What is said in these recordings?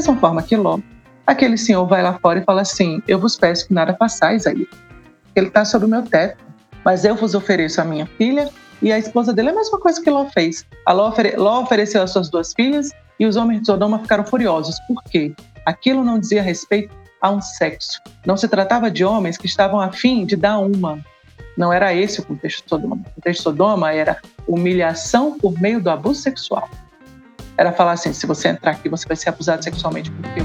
mesma forma que Ló, aquele senhor vai lá fora e fala assim: Eu vos peço que nada façais aí. Ele está sob o meu teto, mas eu vos ofereço a minha filha e a esposa dele é a mesma coisa que Ló fez. A Ló, ofere Ló ofereceu as suas duas filhas e os homens de Sodoma ficaram furiosos. Por quê? Aquilo não dizia respeito a um sexo. Não se tratava de homens que estavam afim de dar uma. Não era esse o contexto de Sodoma. O contexto de Sodoma era humilhação por meio do abuso sexual. Era falar assim: se você entrar aqui, você vai ser abusado sexualmente porque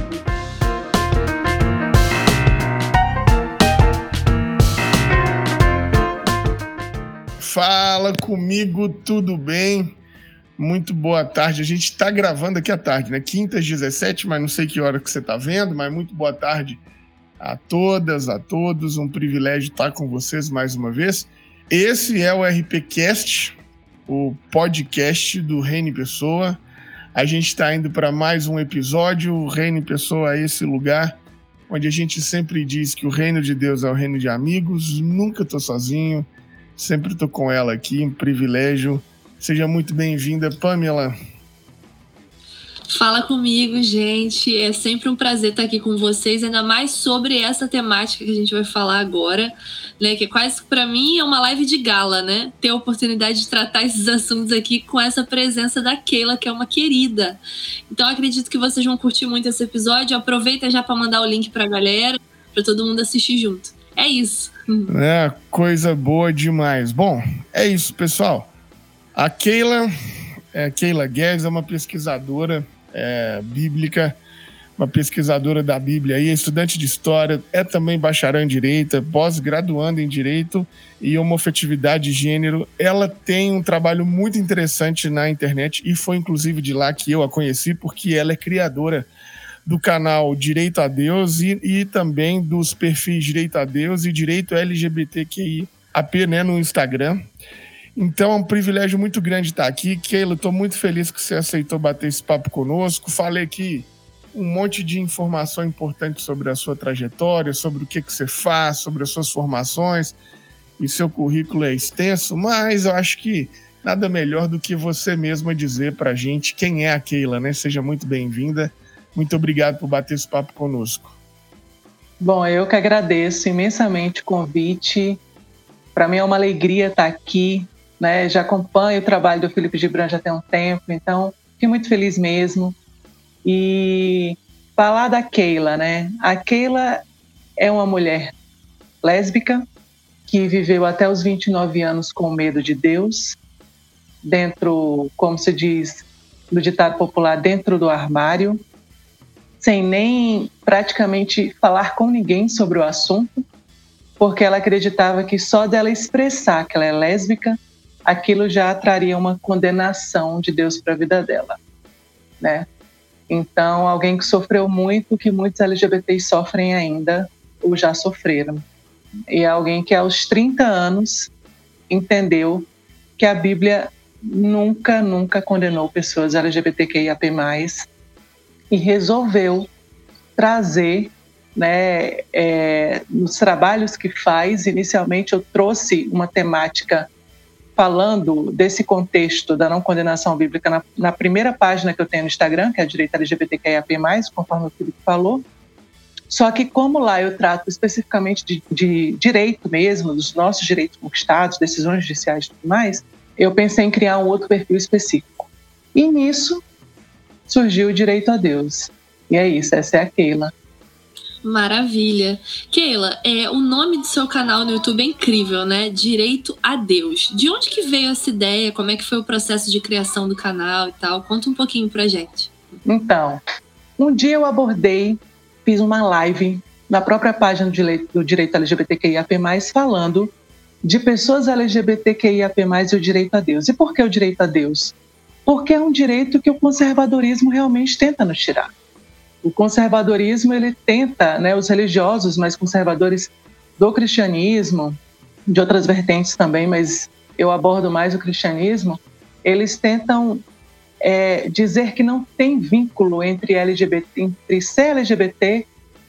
Fala comigo, tudo bem? Muito boa tarde. A gente está gravando aqui à tarde, né? Quintas 17, mas não sei que hora que você está vendo, mas muito boa tarde a todas, a todos. Um privilégio estar com vocês mais uma vez. Esse é o RPcast, o podcast do Reine Pessoa. A gente está indo para mais um episódio. O Reine Pessoa é esse lugar onde a gente sempre diz que o reino de Deus é o reino de amigos. Nunca estou sozinho Sempre estou com ela aqui, um privilégio. Seja muito bem-vinda, Pamela. Fala comigo, gente. É sempre um prazer estar aqui com vocês, ainda mais sobre essa temática que a gente vai falar agora, né? Que quase para mim é uma live de gala, né? Ter a oportunidade de tratar esses assuntos aqui com essa presença da Keila, que é uma querida. Então acredito que vocês vão curtir muito esse episódio. Aproveita já para mandar o link para a galera, para todo mundo assistir junto. É isso. É, coisa boa demais. Bom, é isso, pessoal. A Keila, é, Keila Guedes é uma pesquisadora é, bíblica, uma pesquisadora da Bíblia e estudante de história, é também bacharel em direito, pós-graduando em direito e homofetividade de gênero. Ela tem um trabalho muito interessante na internet e foi inclusive de lá que eu a conheci, porque ela é criadora do canal Direito a Deus e, e também dos perfis Direito a Deus e Direito LGBTQI AP né, no Instagram. Então é um privilégio muito grande estar aqui. Keila, estou muito feliz que você aceitou bater esse papo conosco. Falei aqui um monte de informação importante sobre a sua trajetória, sobre o que, que você faz, sobre as suas formações. E seu currículo é extenso, mas eu acho que nada melhor do que você mesma dizer para a gente quem é a Keila, né? Seja muito bem-vinda. Muito obrigado por bater esse papo conosco. Bom, eu que agradeço imensamente o convite. Para mim é uma alegria estar aqui. Né? Já acompanho o trabalho do Felipe Gibran já tem um tempo, então fiquei muito feliz mesmo. E falar da Keila, né? A Keila é uma mulher lésbica que viveu até os 29 anos com medo de Deus, dentro, como se diz no ditado popular, dentro do armário, sem nem praticamente falar com ninguém sobre o assunto, porque ela acreditava que só dela expressar que ela é lésbica, aquilo já traria uma condenação de Deus para a vida dela, né? Então, alguém que sofreu muito, que muitos LGBTs sofrem ainda ou já sofreram. E é alguém que aos 30 anos entendeu que a Bíblia nunca, nunca condenou pessoas LGBTQIAP+, e resolveu trazer né, é, nos trabalhos que faz. Inicialmente, eu trouxe uma temática falando desse contexto da não condenação bíblica na, na, primeira página que eu tenho no Instagram, que é a Direita LGBTQIAP+, conforme o Felipe falou. Só que como lá eu trato especificamente de, de direito mesmo, dos nossos direitos conquistados, decisões judiciais e tudo mais, eu pensei em criar um outro perfil específico. E nisso surgiu o direito a Deus. E é isso, essa é a Keila. Maravilha. Keila, é, o nome do seu canal no YouTube é incrível, né? Direito a Deus. De onde que veio essa ideia? Como é que foi o processo de criação do canal e tal? Conta um pouquinho pra gente. Então, um dia eu abordei, fiz uma live na própria página do Direito, LGBTQIAP+, falando de pessoas LGBTQIAP+, e o direito a Deus. E por que o direito a Deus? porque é um direito que o conservadorismo realmente tenta nos tirar. O conservadorismo ele tenta, né, os religiosos mais conservadores do cristianismo, de outras vertentes também, mas eu abordo mais o cristianismo, eles tentam é, dizer que não tem vínculo entre LGBT, entre ser LGBT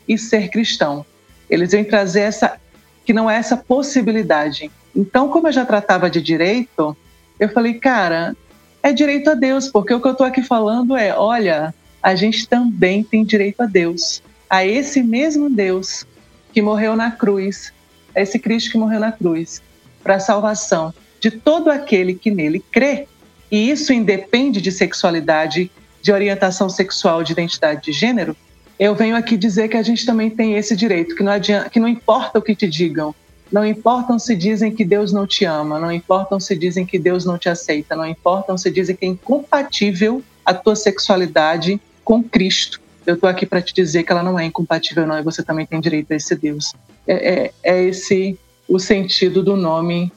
e ser cristão. Eles vêm trazer essa que não é essa possibilidade. Então, como eu já tratava de direito, eu falei, cara, é direito a Deus, porque o que eu estou aqui falando é: olha, a gente também tem direito a Deus, a esse mesmo Deus que morreu na cruz, a esse Cristo que morreu na cruz, para a salvação de todo aquele que nele crê. E isso independe de sexualidade, de orientação sexual, de identidade de gênero. Eu venho aqui dizer que a gente também tem esse direito, que não, adianta, que não importa o que te digam, não importam se dizem que Deus não te ama, não importam se dizem que Deus não te aceita, não importam se dizem que é incompatível a tua sexualidade com Cristo. Eu estou aqui para te dizer que ela não é incompatível, não, e você também tem direito a esse Deus. É, é, é esse o sentido do nome,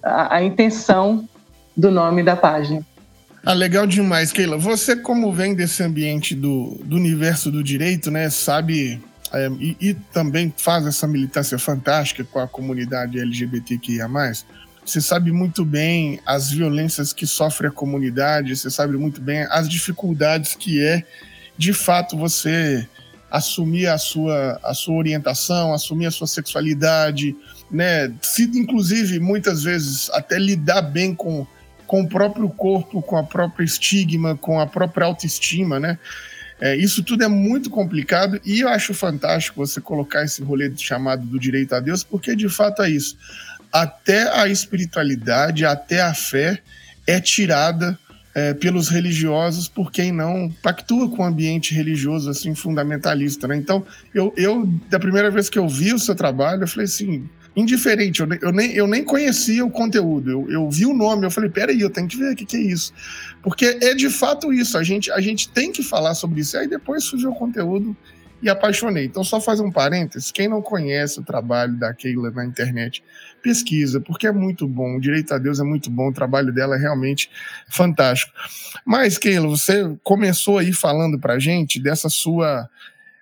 a, a intenção do nome da página. Ah, legal demais, Keila. Você, como vem desse ambiente do, do universo do direito, né, sabe é, e, e, também faz essa militância fantástica com a comunidade LGBTQIA+, você sabe muito bem as violências que sofre a comunidade, você sabe muito bem as dificuldades que é, de fato, você assumir a sua, a sua orientação, assumir a sua sexualidade, né? Se, inclusive, muitas vezes, até lidar bem com, com o próprio corpo, com a própria estigma, com a própria autoestima, né? É, isso tudo é muito complicado e eu acho fantástico você colocar esse rolê chamado do direito a Deus, porque de fato é isso. Até a espiritualidade, até a fé é tirada é, pelos religiosos por quem não pactua com o ambiente religioso assim fundamentalista, né? Então, eu, eu da primeira vez que eu vi o seu trabalho, eu falei assim, indiferente, eu, eu, nem, eu nem conhecia o conteúdo, eu, eu vi o nome, eu falei, peraí, eu tenho que ver o que, que é isso. Porque é de fato isso, a gente, a gente tem que falar sobre isso. Aí depois surgiu o conteúdo e apaixonei. Então, só fazer um parênteses, quem não conhece o trabalho da Keila na internet, pesquisa, porque é muito bom, o Direito a Deus é muito bom, o trabalho dela é realmente fantástico. Mas, Keila, você começou aí falando pra gente dessa sua,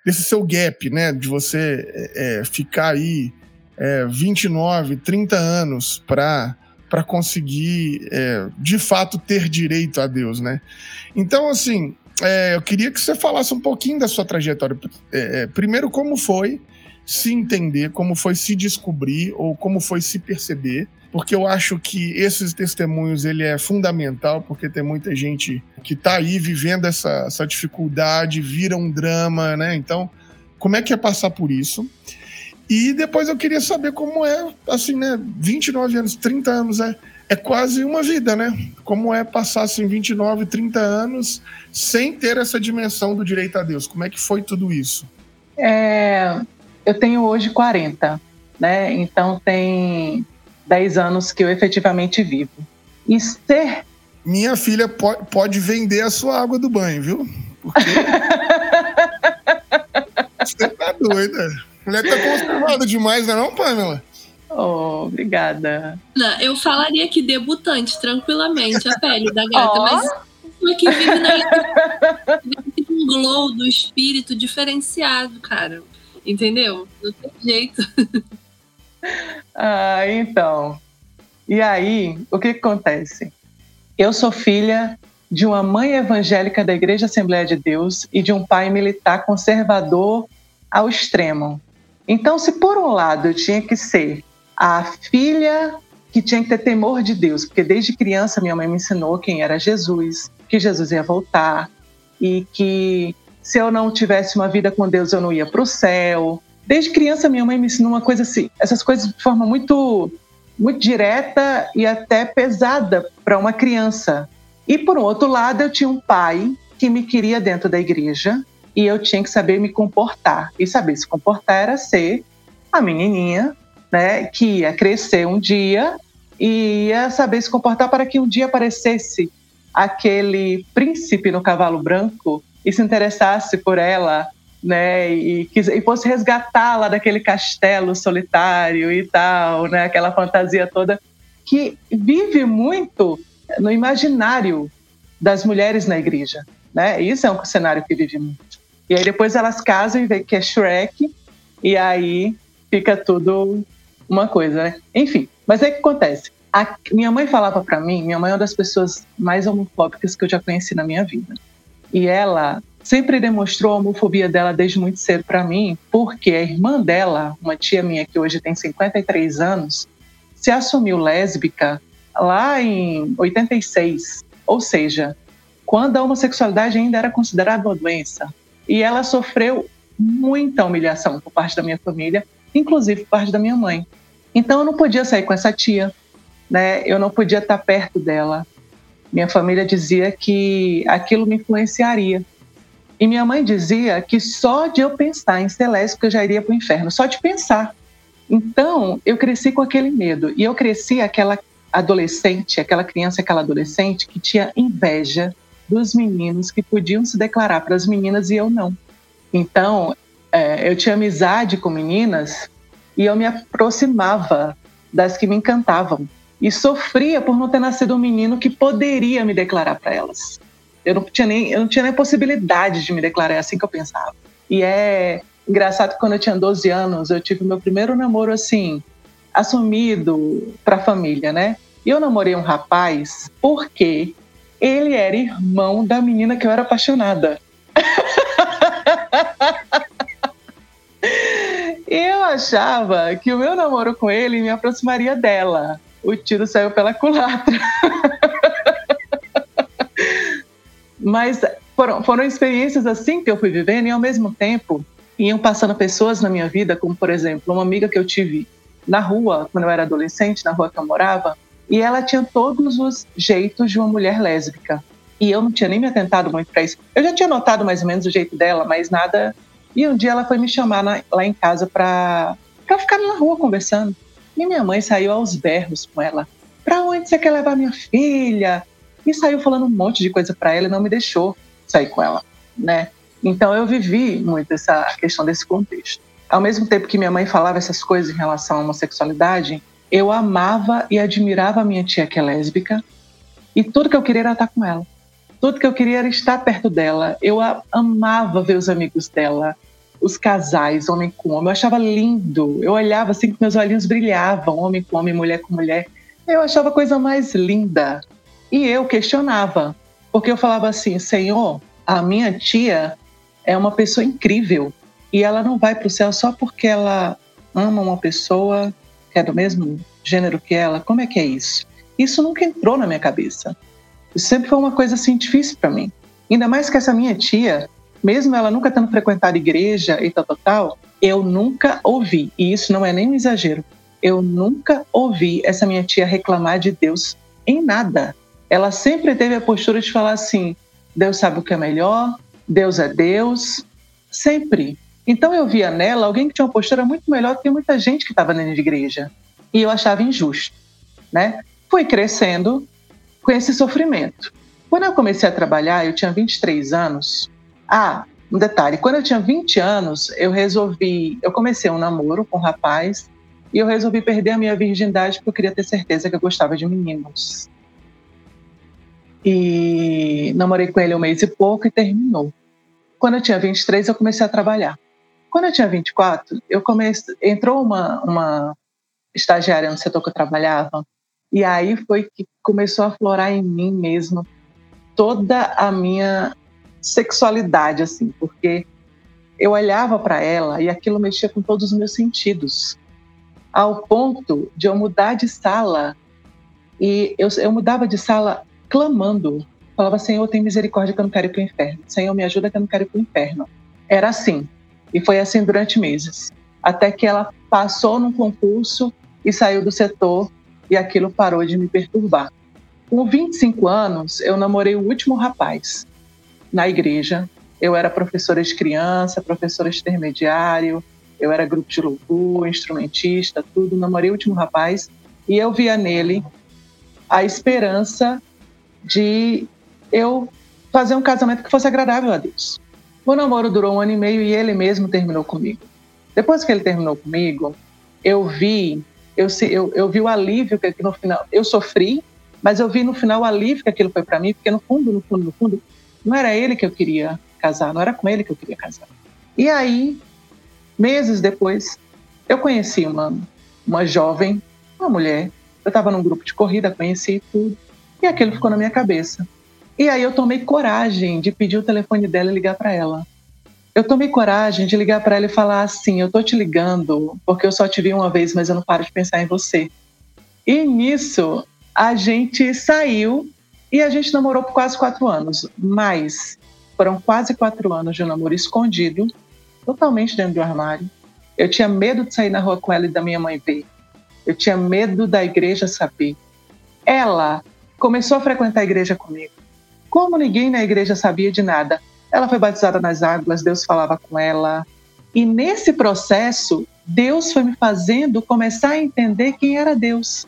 desse seu gap, né, de você é, é ficar aí é, 29, 30 anos para para conseguir é, de fato ter direito a Deus, né? Então, assim, é, eu queria que você falasse um pouquinho da sua trajetória. É, é, primeiro, como foi se entender, como foi se descobrir ou como foi se perceber, porque eu acho que esses testemunhos ele é fundamental, porque tem muita gente que está aí vivendo essa, essa dificuldade, vira um drama, né? Então, como é que é passar por isso? E depois eu queria saber como é, assim, né? 29 anos, 30 anos é, é quase uma vida, né? Como é passar, assim, 29, 30 anos sem ter essa dimensão do direito a Deus? Como é que foi tudo isso? É, eu tenho hoje 40, né? Então tem 10 anos que eu efetivamente vivo. E ser. Minha filha pode, pode vender a sua água do banho, viu? Porque. Você tá doida. Mulher tá conservada demais, não é não, Pamela? Oh, obrigada. Não, eu falaria que debutante, tranquilamente, a pele da gata, oh. mas uma que vive na um glow do espírito diferenciado, cara. Entendeu? Não tem jeito. Ah, então. E aí, o que, que acontece? Eu sou filha de uma mãe evangélica da Igreja Assembleia de Deus e de um pai militar conservador ao extremo. Então, se por um lado eu tinha que ser a filha que tinha que ter temor de Deus, porque desde criança minha mãe me ensinou quem era Jesus, que Jesus ia voltar e que se eu não tivesse uma vida com Deus eu não ia para o céu. Desde criança minha mãe me ensinou uma coisa assim, essas coisas de forma muito muito direta e até pesada para uma criança. E por outro lado, eu tinha um pai que me queria dentro da igreja, e eu tinha que saber me comportar. E saber se comportar era ser a menininha, né, que ia crescer um dia e ia saber se comportar para que um dia aparecesse aquele príncipe no cavalo branco e se interessasse por ela, né, e, e fosse resgatá-la daquele castelo solitário e tal, né, aquela fantasia toda que vive muito no imaginário das mulheres na igreja, né? Isso é um cenário que vive muito. E aí depois elas casam e vê que é Shrek, e aí fica tudo uma coisa, né? Enfim, mas o que acontece? A minha mãe falava para mim, minha mãe é uma das pessoas mais homofóbicas que eu já conheci na minha vida. E ela sempre demonstrou a homofobia dela desde muito cedo para mim, porque a irmã dela, uma tia minha que hoje tem 53 anos, se assumiu lésbica lá em 86. Ou seja, quando a homossexualidade ainda era considerada uma doença. E ela sofreu muita humilhação por parte da minha família, inclusive por parte da minha mãe. Então eu não podia sair com essa tia, né? Eu não podia estar perto dela. Minha família dizia que aquilo me influenciaria. E minha mãe dizia que só de eu pensar em ser lésbica eu já iria para o inferno, só de pensar. Então, eu cresci com aquele medo. E eu cresci aquela adolescente, aquela criança, aquela adolescente que tinha inveja dos meninos que podiam se declarar para as meninas e eu não. Então, é, eu tinha amizade com meninas e eu me aproximava das que me encantavam e sofria por não ter nascido um menino que poderia me declarar para elas. Eu não tinha nem eu não tinha nem possibilidade de me declarar é assim que eu pensava. E é engraçado que quando eu tinha 12 anos, eu tive meu primeiro namoro assim, assumido para a família, né? E eu namorei um rapaz porque ele era irmão da menina que eu era apaixonada. eu achava que o meu namoro com ele me aproximaria dela. O tiro saiu pela culatra. Mas foram, foram experiências assim que eu fui vivendo e ao mesmo tempo iam passando pessoas na minha vida, como por exemplo, uma amiga que eu tive na rua, quando eu era adolescente, na rua que eu morava, e ela tinha todos os jeitos de uma mulher lésbica. E eu não tinha nem me atentado muito para isso. Eu já tinha notado mais ou menos o jeito dela, mas nada. E um dia ela foi me chamar na, lá em casa para ficar na rua conversando. E minha mãe saiu aos berros com ela. Para onde você quer levar minha filha? E saiu falando um monte de coisa para ela e não me deixou sair com ela, né? Então eu vivi muito essa questão desse contexto. Ao mesmo tempo que minha mãe falava essas coisas em relação à homossexualidade, eu amava e admirava a minha tia que é lésbica e tudo que eu queria era estar com ela. Tudo que eu queria era estar perto dela. Eu amava ver os amigos dela, os casais, homem com homem. Eu achava lindo. Eu olhava assim que meus olhinhos brilhavam, homem com homem, mulher com mulher. Eu achava a coisa mais linda. E eu questionava, porque eu falava assim: Senhor, a minha tia é uma pessoa incrível e ela não vai para o céu só porque ela ama uma pessoa que é do mesmo gênero que ela. Como é que é isso? Isso nunca entrou na minha cabeça. Isso sempre foi uma coisa assim difícil para mim. Ainda mais que essa minha tia, mesmo ela nunca tendo frequentado igreja e tal, tal, tal, eu nunca ouvi, e isso não é nem um exagero, eu nunca ouvi essa minha tia reclamar de Deus em nada. Ela sempre teve a postura de falar assim: Deus sabe o que é melhor, Deus é Deus, sempre. Então eu via nela alguém que tinha uma postura muito melhor do que muita gente que estava dentro de igreja. E eu achava injusto, né? Fui crescendo com esse sofrimento. Quando eu comecei a trabalhar, eu tinha 23 anos, ah, um detalhe, quando eu tinha 20 anos, eu resolvi, eu comecei um namoro com um rapaz e eu resolvi perder a minha virgindade porque eu queria ter certeza que eu gostava de meninos. E namorei com ele um mês e pouco e terminou. Quando eu tinha 23, eu comecei a trabalhar. Quando eu tinha 24, eu comecei, entrou uma, uma estagiária no setor que eu trabalhava, e aí foi que começou a aflorar em mim mesmo toda a minha sexualidade, assim, porque eu olhava para ela e aquilo mexia com todos os meus sentidos, ao ponto de eu mudar de sala e eu, eu mudava de sala clamando, falava Senhor, tem misericórdia que eu não quero ir para o inferno, Senhor, me ajuda que eu não quero ir para o inferno. Era assim, e foi assim durante meses, até que ela passou num concurso e saiu do setor e aquilo parou de me perturbar. Com 25 anos, eu namorei o último rapaz na igreja. Eu era professora de criança, professora de intermediário, eu era grupo de louvor, instrumentista, tudo. Namorei o último rapaz e eu via nele a esperança de eu fazer um casamento que fosse agradável a Deus. O namoro durou um ano e meio e ele mesmo terminou comigo. Depois que ele terminou comigo, eu vi, eu, eu, eu vi o alívio que no final eu sofri, mas eu vi no final o alívio que aquilo foi para mim, porque no fundo, no fundo, no fundo, não era ele que eu queria casar, não era com ele que eu queria casar. E aí, meses depois, eu conheci uma, uma jovem, uma mulher. Eu estava num grupo de corrida, conheci tudo, e aquilo ficou na minha cabeça. E aí eu tomei coragem de pedir o telefone dela e ligar para ela. Eu tomei coragem de ligar para ela e falar assim: Eu tô te ligando porque eu só te vi uma vez, mas eu não paro de pensar em você. E nisso, a gente saiu E a gente namorou por quase quatro anos, mas foram quase quatro anos de um namoro escondido, totalmente dentro do armário. Eu tinha medo de sair na rua com ela e da minha mãe ver. Eu tinha medo da igreja saber. Ela começou a frequentar a igreja comigo. Como ninguém na igreja sabia de nada, ela foi batizada nas águas, Deus falava com ela. E nesse processo, Deus foi me fazendo começar a entender quem era Deus.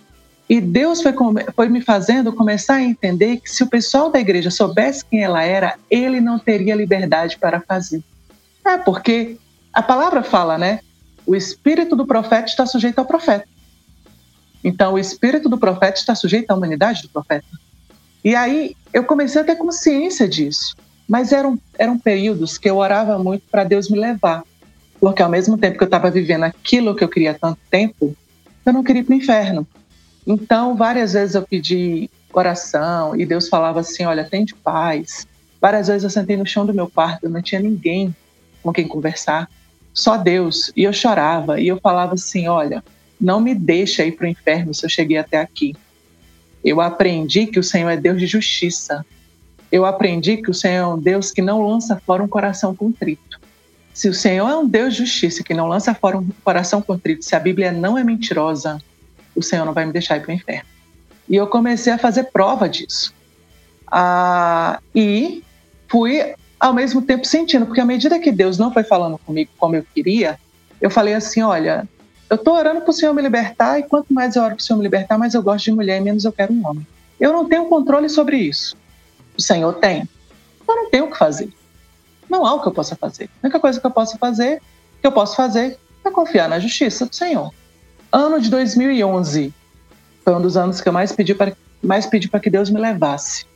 E Deus foi, foi me fazendo começar a entender que se o pessoal da igreja soubesse quem ela era, ele não teria liberdade para fazer. É porque a palavra fala, né? O espírito do profeta está sujeito ao profeta. Então, o espírito do profeta está sujeito à humanidade do profeta. E aí eu comecei a ter consciência disso. Mas eram, eram períodos que eu orava muito para Deus me levar. Porque ao mesmo tempo que eu estava vivendo aquilo que eu queria há tanto tempo, eu não queria ir para o inferno. Então, várias vezes eu pedi oração e Deus falava assim: Olha, tem de paz. Várias vezes eu sentei no chão do meu quarto, não tinha ninguém com quem conversar, só Deus. E eu chorava e eu falava assim: Olha, não me deixa ir para o inferno se eu cheguei até aqui. Eu aprendi que o Senhor é Deus de justiça. Eu aprendi que o Senhor é um Deus que não lança fora um coração contrito. Se o Senhor é um Deus de justiça que não lança fora um coração contrito, se a Bíblia não é mentirosa, o Senhor não vai me deixar ir para o inferno. E eu comecei a fazer prova disso. Ah, e fui ao mesmo tempo sentindo, porque à medida que Deus não foi falando comigo como eu queria, eu falei assim: olha, eu estou orando para o Senhor me libertar, e quanto mais eu oro para o Senhor me libertar, mais eu gosto de mulher e menos eu quero um homem. Eu não tenho controle sobre isso. O Senhor tem. Eu não tenho o que fazer. Não há o que eu possa fazer. A única coisa que eu posso fazer, que eu posso fazer, é confiar na justiça do Senhor. Ano de 2011 foi um dos anos que eu mais pedi para mais pedi para que Deus me levasse.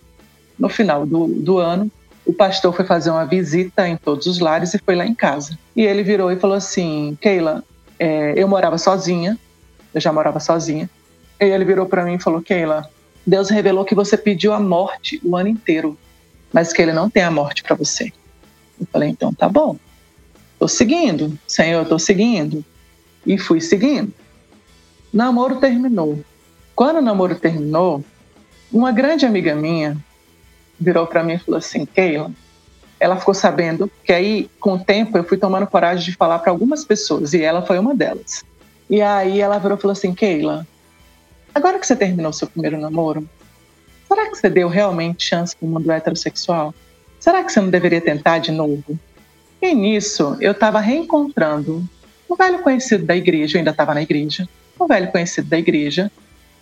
No final do, do ano, o pastor foi fazer uma visita em todos os lares e foi lá em casa. E ele virou e falou assim: Keila, é, eu morava sozinha, eu já morava sozinha. E ele virou para mim e falou: Keila, Deus revelou que você pediu a morte o ano inteiro, mas que ele não tem a morte para você. Eu falei: então tá bom, tô seguindo, Senhor, tô seguindo. E fui seguindo namoro terminou. Quando o namoro terminou, uma grande amiga minha virou para mim e falou assim: Keila, ela ficou sabendo que aí, com o tempo, eu fui tomando coragem de falar para algumas pessoas e ela foi uma delas. E aí ela virou e falou assim: Keila, agora que você terminou seu primeiro namoro, será que você deu realmente chance para o mundo heterossexual? Será que você não deveria tentar de novo? E nisso, eu estava reencontrando um velho conhecido da igreja, eu ainda estava na igreja, um velho conhecido da igreja.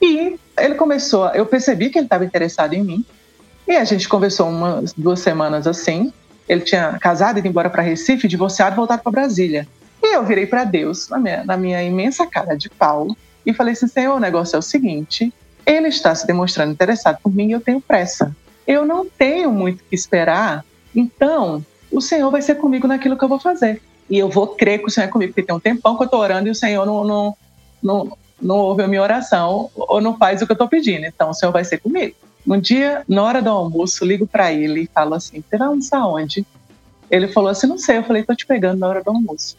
E ele começou, eu percebi que ele estava interessado em mim. E a gente conversou umas duas semanas assim. Ele tinha casado, ido embora para Recife, divorciado, voltado para Brasília. E eu virei para Deus, na minha, na minha imensa cara de pau, e falei assim: Senhor, o negócio é o seguinte: ele está se demonstrando interessado por mim e eu tenho pressa. Eu não tenho muito que esperar, então o Senhor vai ser comigo naquilo que eu vou fazer. E eu vou crer que o Senhor é comigo, porque tem um tempão que eu estou orando e o Senhor não, não, não, não ouve a minha oração ou não faz o que eu estou pedindo. Então o Senhor vai ser comigo. Um dia, na hora do almoço, ligo para ele e falo assim: Você vai almoçar onde? Ele falou assim: Não sei. Eu falei: Tô te pegando na hora do almoço.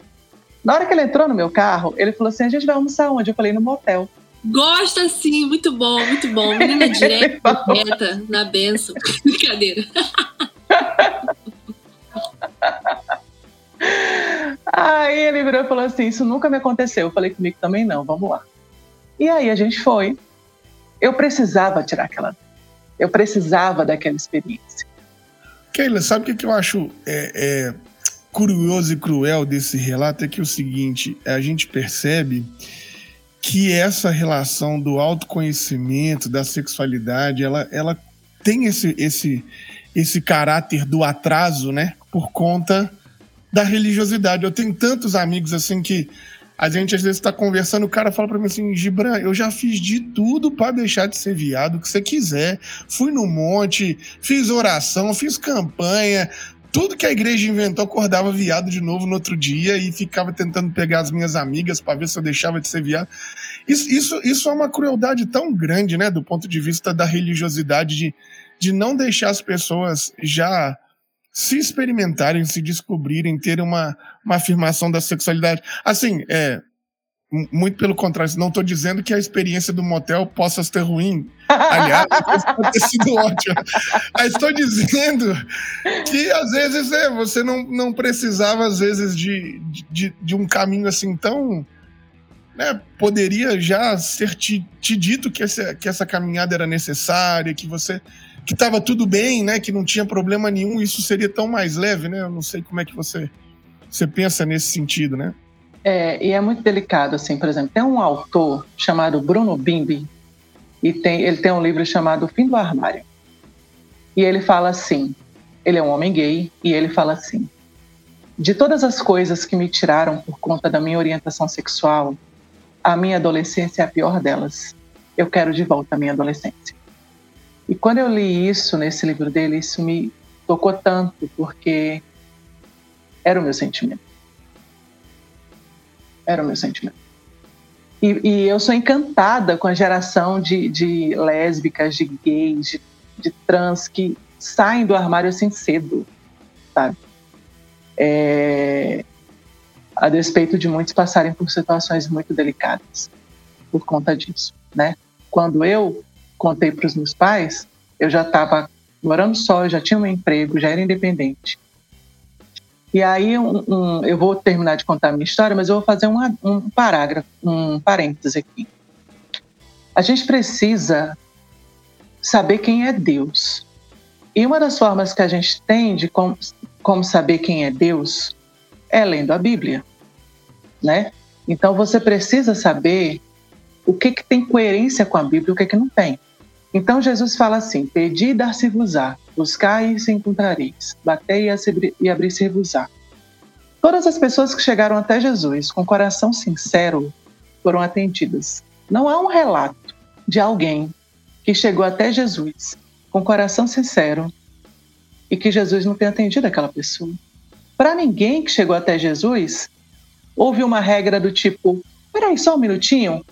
Na hora que ele entrou no meu carro, ele falou assim: A gente vai almoçar onde? Eu falei: No motel. Gosta sim, muito bom, muito bom. Menina direta, reta, na benção. Brincadeira. Aí ele virou e falou assim: Isso nunca me aconteceu. Eu falei comigo também não, vamos lá. E aí a gente foi. Eu precisava tirar aquela. Eu precisava daquela experiência. Keila, sabe o que eu acho é, é, curioso e cruel desse relato? É que é o seguinte: a gente percebe que essa relação do autoconhecimento, da sexualidade, ela, ela tem esse, esse, esse caráter do atraso, né? Por conta da religiosidade. Eu tenho tantos amigos assim que a gente às vezes está conversando, o cara fala para mim assim, Gibran, eu já fiz de tudo para deixar de ser viado, o que você quiser. Fui no monte, fiz oração, fiz campanha, tudo que a igreja inventou, acordava viado de novo no outro dia e ficava tentando pegar as minhas amigas para ver se eu deixava de ser viado. Isso, isso, isso é uma crueldade tão grande, né, do ponto de vista da religiosidade, de, de não deixar as pessoas já se experimentarem, se descobrirem, terem uma, uma afirmação da sexualidade. Assim, é, muito pelo contrário, não estou dizendo que a experiência do motel possa ser ruim. Aliás, pode ter sido ótima. Mas estou dizendo que às vezes é, você não, não precisava, às vezes, de, de, de um caminho assim tão. Né, poderia já ser te, te dito que essa, que essa caminhada era necessária, que você que estava tudo bem, né, que não tinha problema nenhum, isso seria tão mais leve, né? Eu não sei como é que você, você pensa nesse sentido, né? É, e é muito delicado, assim, por exemplo, tem um autor chamado Bruno Bimbi, e tem, ele tem um livro chamado Fim do Armário. E ele fala assim, ele é um homem gay, e ele fala assim, de todas as coisas que me tiraram por conta da minha orientação sexual, a minha adolescência é a pior delas. Eu quero de volta a minha adolescência. E quando eu li isso nesse livro dele, isso me tocou tanto, porque era o meu sentimento. Era o meu sentimento. E, e eu sou encantada com a geração de, de lésbicas, de gays, de, de, trans que saem do armário assim cedo, sabe? É, a despeito de muitos passarem por situações muito delicadas por conta disso, né? Quando eu contei para os meus pais, eu já estava morando só, já tinha um emprego, já era independente. E aí um, um, eu vou terminar de contar a minha história, mas eu vou fazer uma, um parágrafo, um parêntese aqui. A gente precisa saber quem é Deus. E uma das formas que a gente tem de como, como saber quem é Deus é lendo a Bíblia, né? Então você precisa saber o que, que tem coerência com a Bíblia e o que, que não tem. Então Jesus fala assim: Pedi e dar-se-vos-á, buscai e se encontrareis, batei e abrir-se-vos-á. Todas as pessoas que chegaram até Jesus com coração sincero foram atendidas. Não há um relato de alguém que chegou até Jesus com coração sincero e que Jesus não tenha atendido aquela pessoa. Para ninguém que chegou até Jesus, houve uma regra do tipo: peraí, só um minutinho.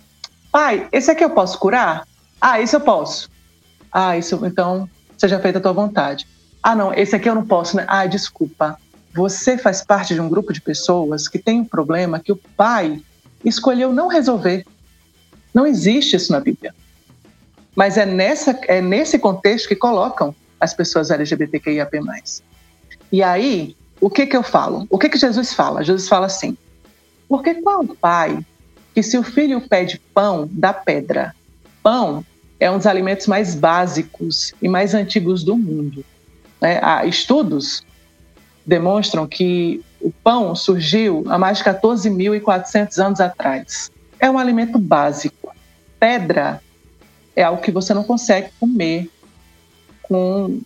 Pai, esse aqui eu posso curar? Ah, esse eu posso. Ah, isso então seja feita a tua vontade. Ah, não, esse aqui eu não posso, né? Ah, desculpa. Você faz parte de um grupo de pessoas que tem um problema que o pai escolheu não resolver. Não existe isso na Bíblia. Mas é, nessa, é nesse contexto que colocam as pessoas LGBTQIAP+. E aí, o que que eu falo? O que que Jesus fala? Jesus fala assim, porque qual pai que se o filho pede pão, dá pedra? Pão é um dos alimentos mais básicos e mais antigos do mundo. Né? Há estudos demonstram que o pão surgiu há mais de 14.400 anos atrás. É um alimento básico. Pedra é algo que você não consegue comer com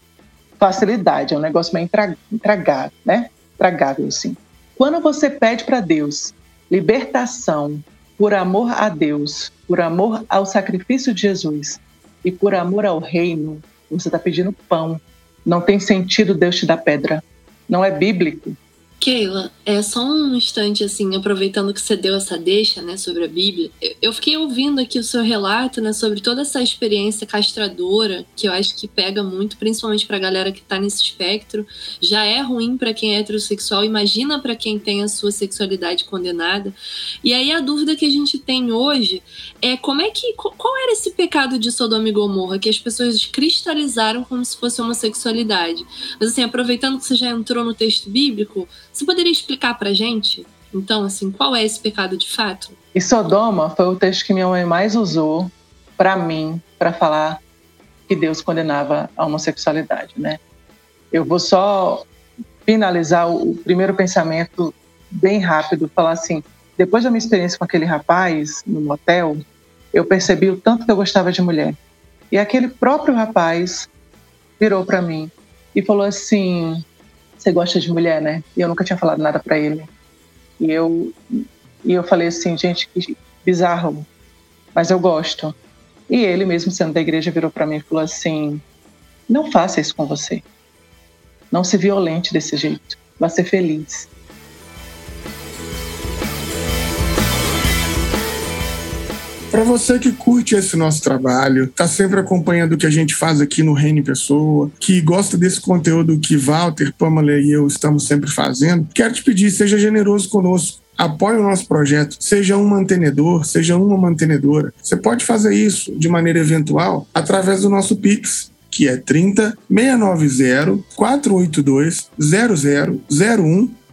facilidade, é um negócio meio intragável, né? Tragável, assim. Quando você pede para Deus libertação por amor a Deus, por amor ao sacrifício de Jesus, e por amor ao reino, você está pedindo pão. Não tem sentido Deus te dar pedra. Não é bíblico. Keila, é só um instante, assim, aproveitando que você deu essa deixa, né, sobre a Bíblia. Eu fiquei ouvindo aqui o seu relato, né, sobre toda essa experiência castradora, que eu acho que pega muito, principalmente pra galera que tá nesse espectro. Já é ruim para quem é heterossexual, imagina para quem tem a sua sexualidade condenada. E aí a dúvida que a gente tem hoje é como é que. Qual era esse pecado de Sodoma e Gomorra que as pessoas cristalizaram como se fosse homossexualidade? Mas, assim, aproveitando que você já entrou no texto bíblico você poderia explicar para gente, então, assim, qual é esse pecado de fato? E Sodoma foi o texto que minha mãe mais usou para mim, para falar que Deus condenava a homossexualidade, né? Eu vou só finalizar o primeiro pensamento bem rápido, falar assim, depois da minha experiência com aquele rapaz no motel, eu percebi o tanto que eu gostava de mulher. E aquele próprio rapaz virou para mim e falou assim: você gosta de mulher, né? E eu nunca tinha falado nada para ele. E eu, e eu falei assim, gente, que bizarro, mas eu gosto. E ele, mesmo sendo da igreja, virou para mim e falou assim: não faça isso com você. Não se violente desse jeito. Vá ser feliz. Para você que curte esse nosso trabalho, tá sempre acompanhando o que a gente faz aqui no Reino Pessoa, que gosta desse conteúdo que Walter, Pamela e eu estamos sempre fazendo, quero te pedir, seja generoso conosco. Apoie o nosso projeto, seja um mantenedor, seja uma mantenedora, você pode fazer isso de maneira eventual através do nosso Pix, que é 30 690 482 0001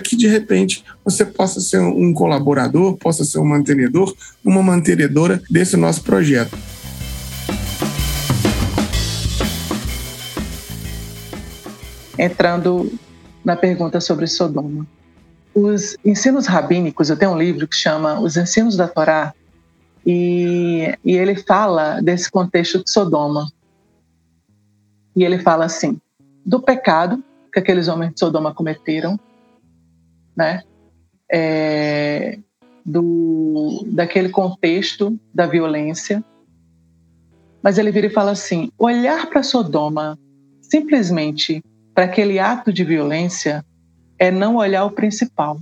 que de repente você possa ser um colaborador, possa ser um mantenedor, uma mantenedora desse nosso projeto. Entrando na pergunta sobre Sodoma. Os ensinos rabínicos, eu tenho um livro que chama Os Ensinos da Torá, e, e ele fala desse contexto de Sodoma. E ele fala assim: do pecado que aqueles homens de Sodoma cometeram, né? É, do, daquele contexto da violência. Mas ele vira e fala assim: olhar para Sodoma simplesmente para aquele ato de violência é não olhar o principal.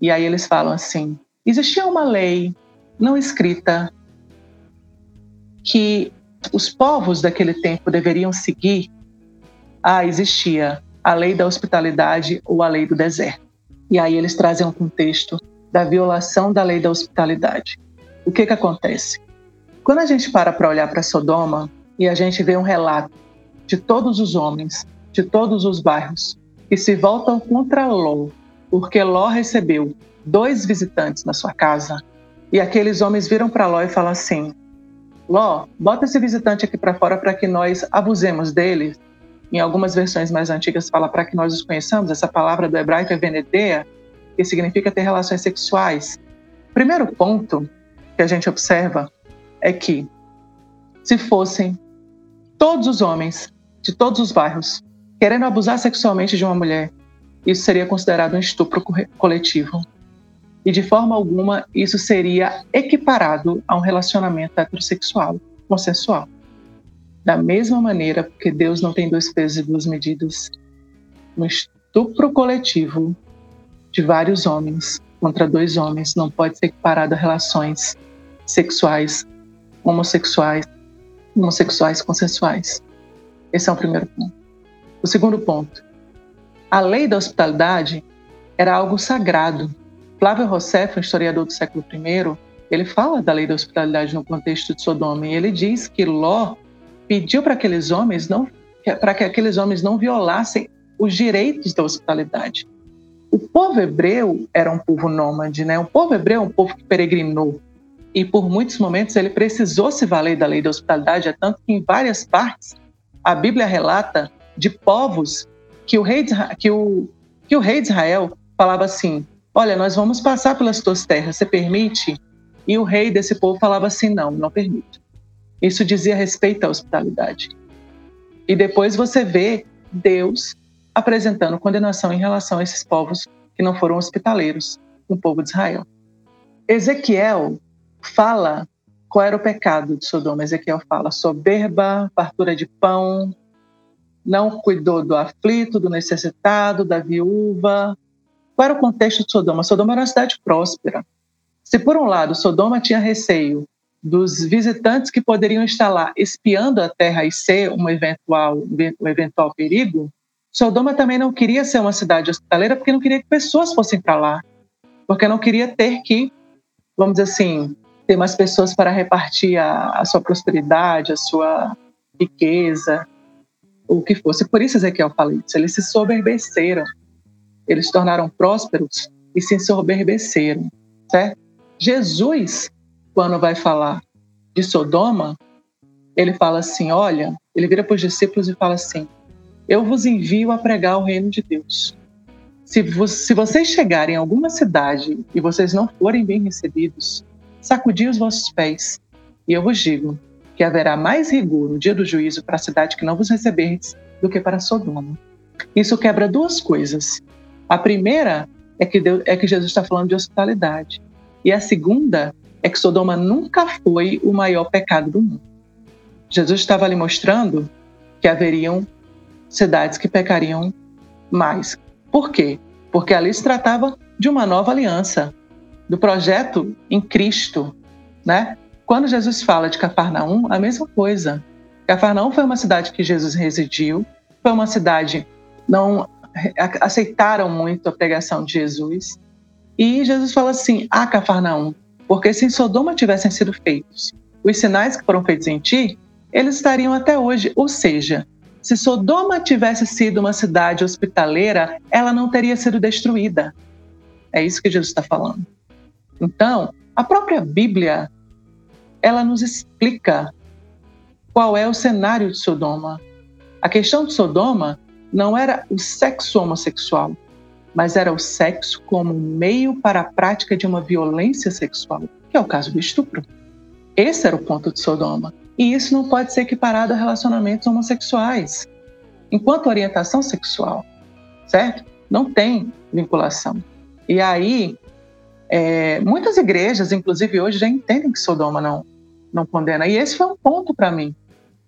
E aí eles falam assim: existia uma lei não escrita que os povos daquele tempo deveriam seguir ah, existia a lei da hospitalidade ou a lei do deserto. E aí eles trazem um contexto da violação da lei da hospitalidade. O que que acontece? Quando a gente para para olhar para Sodoma e a gente vê um relato de todos os homens, de todos os bairros, que se voltam contra Ló, porque Ló recebeu dois visitantes na sua casa, e aqueles homens viram para Ló e falam assim: Ló, bota esse visitante aqui para fora para que nós abusemos dele em algumas versões mais antigas fala para que nós os conheçamos, essa palavra do hebraico é venedea, que significa ter relações sexuais. O primeiro ponto que a gente observa é que se fossem todos os homens de todos os bairros querendo abusar sexualmente de uma mulher, isso seria considerado um estupro coletivo. E de forma alguma isso seria equiparado a um relacionamento heterossexual consensual. Da mesma maneira, porque Deus não tem dois pesos e duas medidas, um estupro coletivo de vários homens contra dois homens não pode ser equiparado a relações sexuais, homossexuais, homossexuais consensuais. Esse é o primeiro ponto. O segundo ponto, a lei da hospitalidade era algo sagrado. Flávio Rousseff, um historiador do século I, ele fala da lei da hospitalidade no contexto de Sodoma e ele diz que Ló pediu para aqueles homens não para que aqueles homens não violassem os direitos da hospitalidade. O povo hebreu era um povo nômade, né? O povo hebreu é um povo que peregrinou e por muitos momentos ele precisou se valer da lei da hospitalidade, é tanto que em várias partes a Bíblia relata de povos que o rei de, que o, que o rei de Israel falava assim: "Olha, nós vamos passar pelas tuas terras, você permite?" E o rei desse povo falava assim: "Não, não permito." Isso dizia respeito à hospitalidade. E depois você vê Deus apresentando condenação em relação a esses povos que não foram hospitaleiros, o povo de Israel. Ezequiel fala qual era o pecado de Sodoma. Ezequiel fala soberba, fartura de pão, não cuidou do aflito, do necessitado, da viúva. Qual era o contexto de Sodoma? Sodoma era uma cidade próspera. Se por um lado Sodoma tinha receio dos visitantes que poderiam estar lá espiando a terra e ser um eventual, um eventual perigo, Sodoma também não queria ser uma cidade hospitaleira porque não queria que pessoas fossem para lá, porque não queria ter que, vamos dizer assim, ter mais pessoas para repartir a, a sua prosperidade, a sua riqueza, o que fosse. Por isso Ezequiel fala isso, eles se soberbeceram, eles se tornaram prósperos e se soberbeceram, certo? Jesus quando vai falar de Sodoma, ele fala assim: olha, ele vira para os discípulos e fala assim: eu vos envio a pregar o reino de Deus. Se, se vocês chegarem a alguma cidade e vocês não forem bem recebidos, sacudi os vossos pés. E eu vos digo que haverá mais rigor no dia do juízo para a cidade que não vos receberdes do que para Sodoma. Isso quebra duas coisas. A primeira é que, Deus, é que Jesus está falando de hospitalidade. E a segunda é que Sodoma nunca foi o maior pecado do mundo. Jesus estava ali mostrando que haveriam cidades que pecariam mais. Por quê? Porque ali se tratava de uma nova aliança, do projeto em Cristo, né? Quando Jesus fala de Cafarnaum, a mesma coisa. Cafarnaum foi uma cidade que Jesus residiu, foi uma cidade não aceitaram muito a pregação de Jesus. E Jesus fala assim: "Ah, Cafarnaum, porque se em Sodoma tivessem sido feitos os sinais que foram feitos em ti, eles estariam até hoje. Ou seja, se Sodoma tivesse sido uma cidade hospitaleira, ela não teria sido destruída. É isso que Jesus está falando. Então, a própria Bíblia, ela nos explica qual é o cenário de Sodoma. A questão de Sodoma não era o sexo homossexual, mas era o sexo como meio para a prática de uma violência sexual, que é o caso do estupro. Esse era o ponto de Sodoma. E isso não pode ser equiparado a relacionamentos homossexuais, enquanto orientação sexual, certo? Não tem vinculação. E aí, é, muitas igrejas, inclusive hoje, já entendem que Sodoma não, não condena. E esse foi um ponto para mim.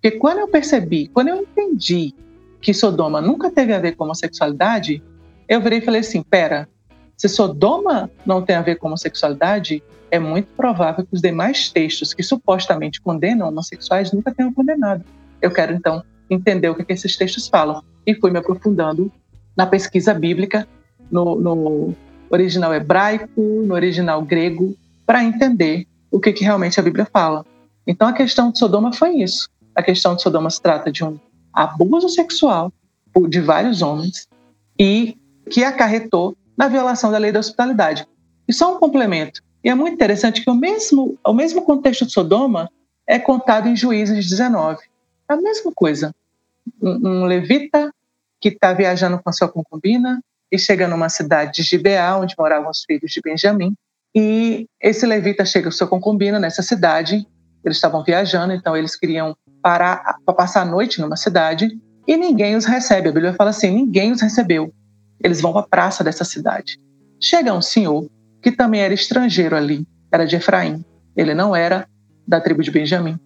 Porque quando eu percebi, quando eu entendi que Sodoma nunca teve a ver com homossexualidade, eu virei e falei assim: pera, se Sodoma não tem a ver com homossexualidade, é muito provável que os demais textos que supostamente condenam homossexuais nunca tenham condenado. Eu quero então entender o que, que esses textos falam. E fui me aprofundando na pesquisa bíblica, no, no original hebraico, no original grego, para entender o que, que realmente a Bíblia fala. Então a questão de Sodoma foi isso. A questão de Sodoma se trata de um abuso sexual de vários homens e que acarretou na violação da lei da hospitalidade. E só um complemento. E é muito interessante que o mesmo, o mesmo contexto de Sodoma é contado em Juízes 19. É a mesma coisa. Um, um levita que está viajando com a sua concubina e chega numa cidade de Gibeá, onde moravam os filhos de Benjamim. E esse levita chega com sua concubina nessa cidade. Eles estavam viajando, então eles queriam parar para passar a noite numa cidade e ninguém os recebe. A Bíblia fala assim: ninguém os recebeu. Eles vão a praça dessa cidade. Chega um senhor que também era estrangeiro ali, era de Efraim. Ele não era da tribo de Benjamim.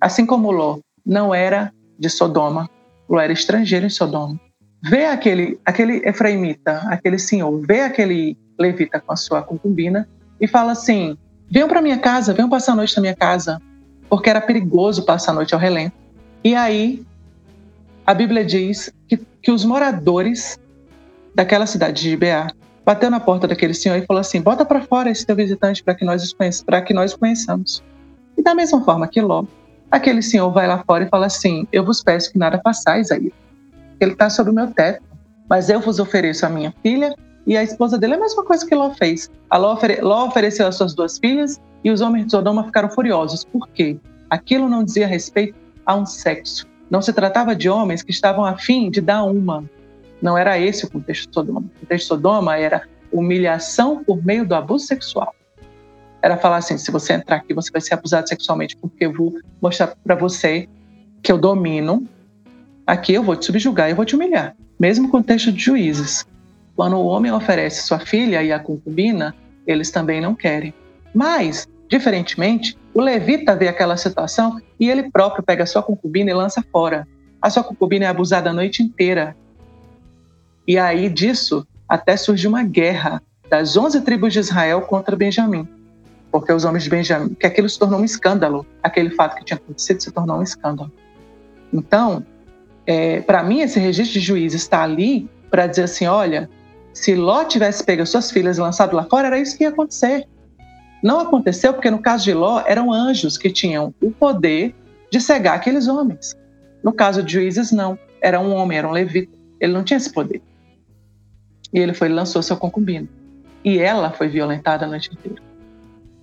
Assim como Ló não era de Sodoma, Ló era estrangeiro em Sodoma. Vê aquele, aquele efraimita, aquele senhor, vê aquele levita com a sua concubina e fala assim: venham para minha casa, venham passar a noite na minha casa, porque era perigoso passar a noite ao relento. E aí, a Bíblia diz que, que os moradores daquela cidade de Gibeá bateu na porta daquele senhor e falou assim: bota para fora esse teu visitante para que nós para que nós conheçamos. E da mesma forma que Ló, aquele senhor vai lá fora e fala assim: eu vos peço que nada façais aí. Ele está sobre o meu teto, mas eu vos ofereço a minha filha e a esposa dele é a mesma coisa que Ló fez. A Ló, ofere Ló ofereceu as suas duas filhas e os homens de Sodoma ficaram furiosos. Por quê? Aquilo não dizia respeito a um sexo. Não se tratava de homens que estavam afim de dar uma não era esse o contexto de Sodoma. O contexto de Sodoma era humilhação por meio do abuso sexual. Era falar assim: se você entrar aqui, você vai ser abusado sexualmente, porque eu vou mostrar para você que eu domino. Aqui eu vou te subjugar, eu vou te humilhar. Mesmo contexto de juízes. Quando o homem oferece sua filha e a concubina, eles também não querem. Mas, diferentemente, o levita vê aquela situação e ele próprio pega a sua concubina e lança fora. A sua concubina é abusada a noite inteira. E aí disso até surgiu uma guerra das 11 tribos de Israel contra Benjamim, porque os homens de Benjamim, que aquilo se tornou um escândalo, aquele fato que tinha acontecido se tornou um escândalo. Então, é, para mim, esse registro de juízes está ali para dizer assim: olha, se Ló tivesse pego as suas filhas e lançado lá fora, era isso que ia acontecer. Não aconteceu porque, no caso de Ló, eram anjos que tinham o poder de cegar aqueles homens. No caso de juízes, não. Era um homem, era um levita. Ele não tinha esse poder. E ele foi lançou seu concubino. E ela foi violentada a noite inteira.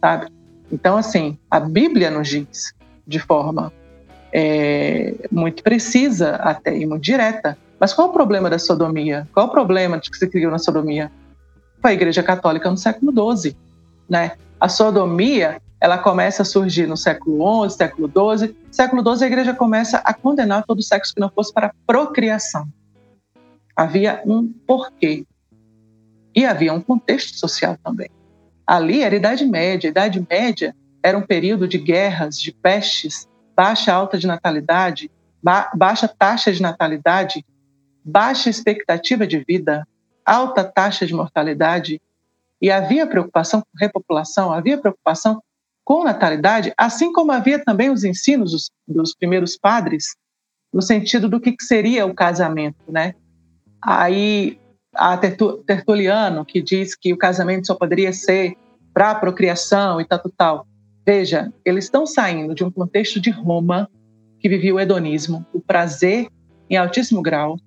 Sabe? Então, assim, a Bíblia nos diz de forma é, muito precisa até e muito direta. Mas qual o problema da sodomia? Qual o problema de que se criou na sodomia? Foi a Igreja Católica no século XII. Né? A sodomia ela começa a surgir no século XI, século XII. Século XII a Igreja começa a condenar todo sexo que não fosse para procriação. Havia um porquê E havia um contexto social também. Ali era a Idade Média. A Idade Média era um período de guerras, de pestes, baixa alta de natalidade, ba baixa taxa de natalidade, baixa expectativa de vida, alta taxa de mortalidade. E havia preocupação com repopulação, havia preocupação com natalidade, assim como havia também os ensinos dos, dos primeiros padres no sentido do que seria o casamento, né? Aí a Tertuliano que diz que o casamento só poderia ser para a procriação e tal, tal, tal. Veja, eles estão saindo de um contexto de Roma que vivia o hedonismo, o prazer em altíssimo grau,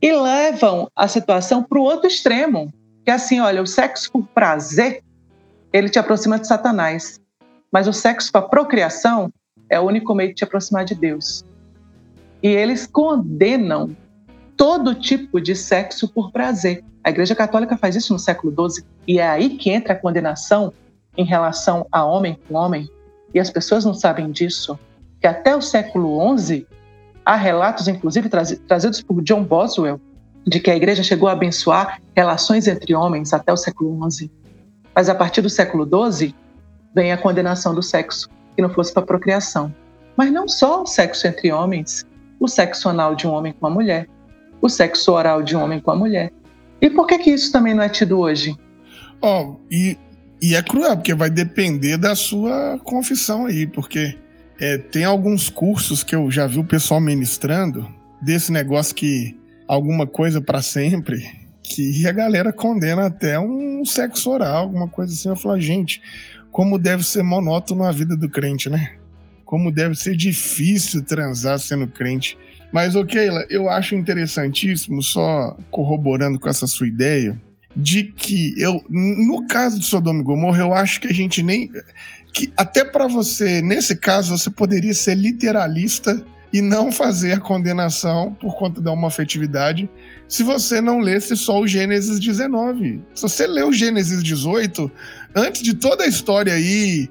e levam a situação para o outro extremo, que é assim, olha, o sexo por prazer, ele te aproxima de Satanás, mas o sexo para procriação é o único meio de te aproximar de Deus. E eles condenam todo tipo de sexo por prazer. A Igreja Católica faz isso no século XII e é aí que entra a condenação em relação a homem com homem. E as pessoas não sabem disso, que até o século XI há relatos, inclusive trazidos por John Boswell, de que a Igreja chegou a abençoar relações entre homens até o século XI. Mas a partir do século XII vem a condenação do sexo que não fosse para procriação. Mas não só o sexo entre homens, o sexo anal de um homem com uma mulher, o sexo oral de homem com a mulher. E por que que isso também não é tido hoje? Ó, oh, e, e é cruel, porque vai depender da sua confissão aí, porque é, tem alguns cursos que eu já vi o pessoal ministrando desse negócio que alguma coisa para sempre, que a galera condena até um sexo oral, alguma coisa assim. Eu falo, gente, como deve ser monótono a vida do crente, né? como deve ser difícil transar sendo crente. Mas, ok, Keila, eu acho interessantíssimo, só corroborando com essa sua ideia, de que eu, no caso de Sodoma e Gomorra, eu acho que a gente nem. que até para você, nesse caso, você poderia ser literalista e não fazer a condenação por conta da homofetividade se você não lesse só o Gênesis 19. Se você lê o Gênesis 18, antes de toda a história aí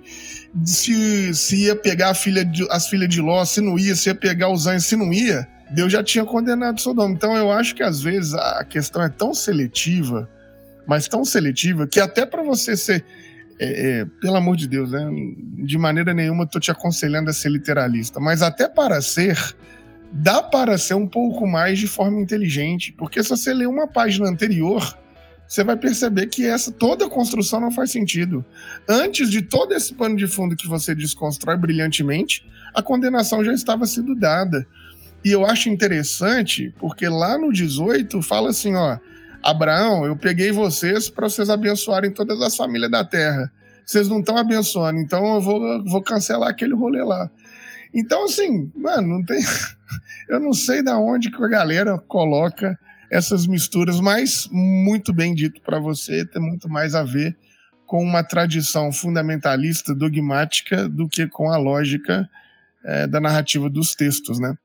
se, se ia pegar filha de, as filhas de Ló, se não ia, se ia pegar os anjos, se não ia, Deus já tinha condenado Sodoma. Então eu acho que às vezes a questão é tão seletiva, mas tão seletiva, que até para você ser. É, é, pelo amor de Deus, né? de maneira nenhuma estou te aconselhando a ser literalista, mas até para ser, dá para ser um pouco mais de forma inteligente, porque se você ler uma página anterior, você vai perceber que essa toda a construção não faz sentido. Antes de todo esse pano de fundo que você desconstrói brilhantemente, a condenação já estava sendo dada. E eu acho interessante, porque lá no 18 fala assim, ó, Abraão, eu peguei vocês para vocês abençoarem todas as famílias da terra. Vocês não estão abençoando, então eu vou, vou cancelar aquele rolê lá. Então, assim, mano, não tem. eu não sei da onde que a galera coloca essas misturas, mas muito bem dito para você, tem muito mais a ver com uma tradição fundamentalista, dogmática, do que com a lógica é, da narrativa dos textos, né?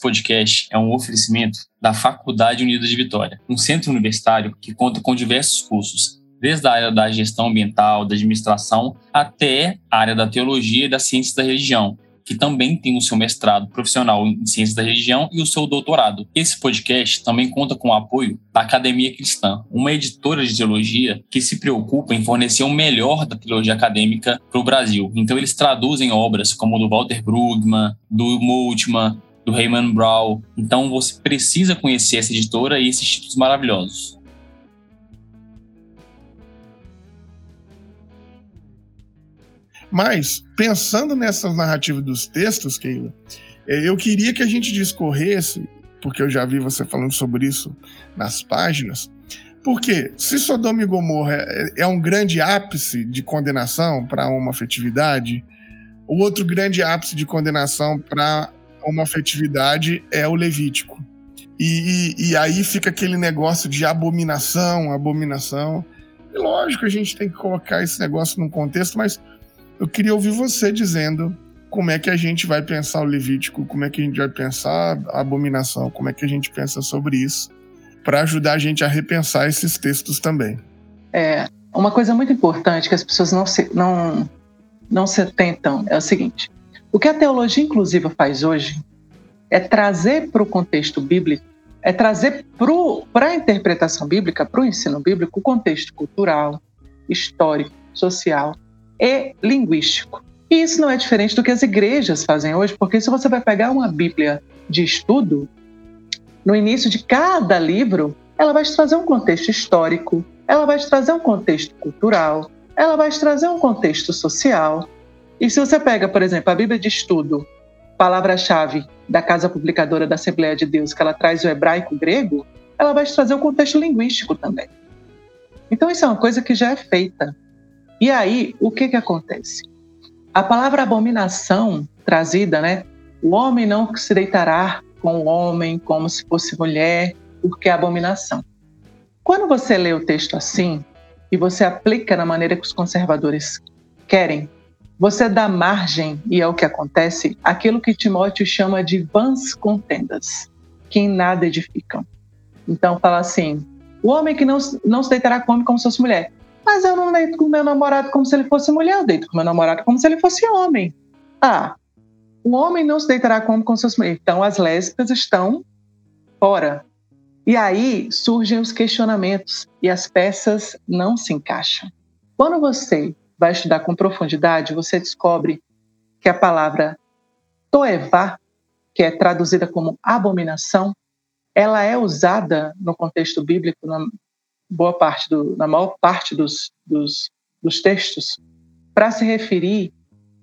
Podcast é um oferecimento da Faculdade Unida de Vitória, um centro universitário que conta com diversos cursos, desde a área da gestão ambiental, da administração, até a área da teologia e das ciências da religião, que também tem o seu mestrado profissional em Ciências da Religião e o seu doutorado. Esse podcast também conta com o apoio da Academia Cristã, uma editora de teologia que se preocupa em fornecer o melhor da teologia acadêmica para o Brasil. Então, eles traduzem obras como do Walter Brugman, do Multman, do Raymond Brown. Então, você precisa conhecer essa editora e esses títulos maravilhosos. Mas, pensando nessas narrativas dos textos, Keila, é, eu queria que a gente discorresse, porque eu já vi você falando sobre isso nas páginas, porque se Sodoma e Gomorra é, é um grande ápice de condenação para uma afetividade, o outro grande ápice de condenação para uma afetividade é o Levítico. E, e, e, aí fica aquele negócio de abominação, abominação. E lógico, a gente tem que colocar esse negócio num contexto, mas eu queria ouvir você dizendo como é que a gente vai pensar o Levítico, como é que a gente vai pensar a abominação, como é que a gente pensa sobre isso, para ajudar a gente a repensar esses textos também. É, uma coisa muito importante que as pessoas não se, não, não se atentam é o seguinte: o que a teologia inclusiva faz hoje é trazer para o contexto bíblico, é trazer para a interpretação bíblica, para o ensino bíblico, o contexto cultural, histórico, social e linguístico. E isso não é diferente do que as igrejas fazem hoje, porque se você vai pegar uma Bíblia de estudo, no início de cada livro, ela vai te trazer um contexto histórico, ela vai te trazer um contexto cultural, ela vai te trazer um contexto social. E se você pega, por exemplo, a Bíblia de estudo, palavra-chave da Casa Publicadora da Assembleia de Deus, que ela traz o hebraico grego, ela vai te trazer o um contexto linguístico também. Então, isso é uma coisa que já é feita. E aí, o que, que acontece? A palavra abominação trazida, né? O homem não se deitará com o homem como se fosse mulher, porque é abominação. Quando você lê o texto assim e você aplica na maneira que os conservadores querem, você dá margem, e é o que acontece, aquilo que Timóteo chama de vãs contendas, que em nada edificam. Então fala assim: o homem que não, não se deitará com homem como se fosse mulher. Mas eu não deito com meu namorado como se ele fosse mulher, eu deito com meu namorado como se ele fosse homem. Ah, o homem não se deitará com como se fosse mulher. Então as lésbicas estão fora. E aí surgem os questionamentos e as peças não se encaixam. Quando você vai estudar com profundidade, você descobre que a palavra toevá, que é traduzida como abominação, ela é usada no contexto bíblico boa parte do, na maior parte dos, dos, dos textos para se referir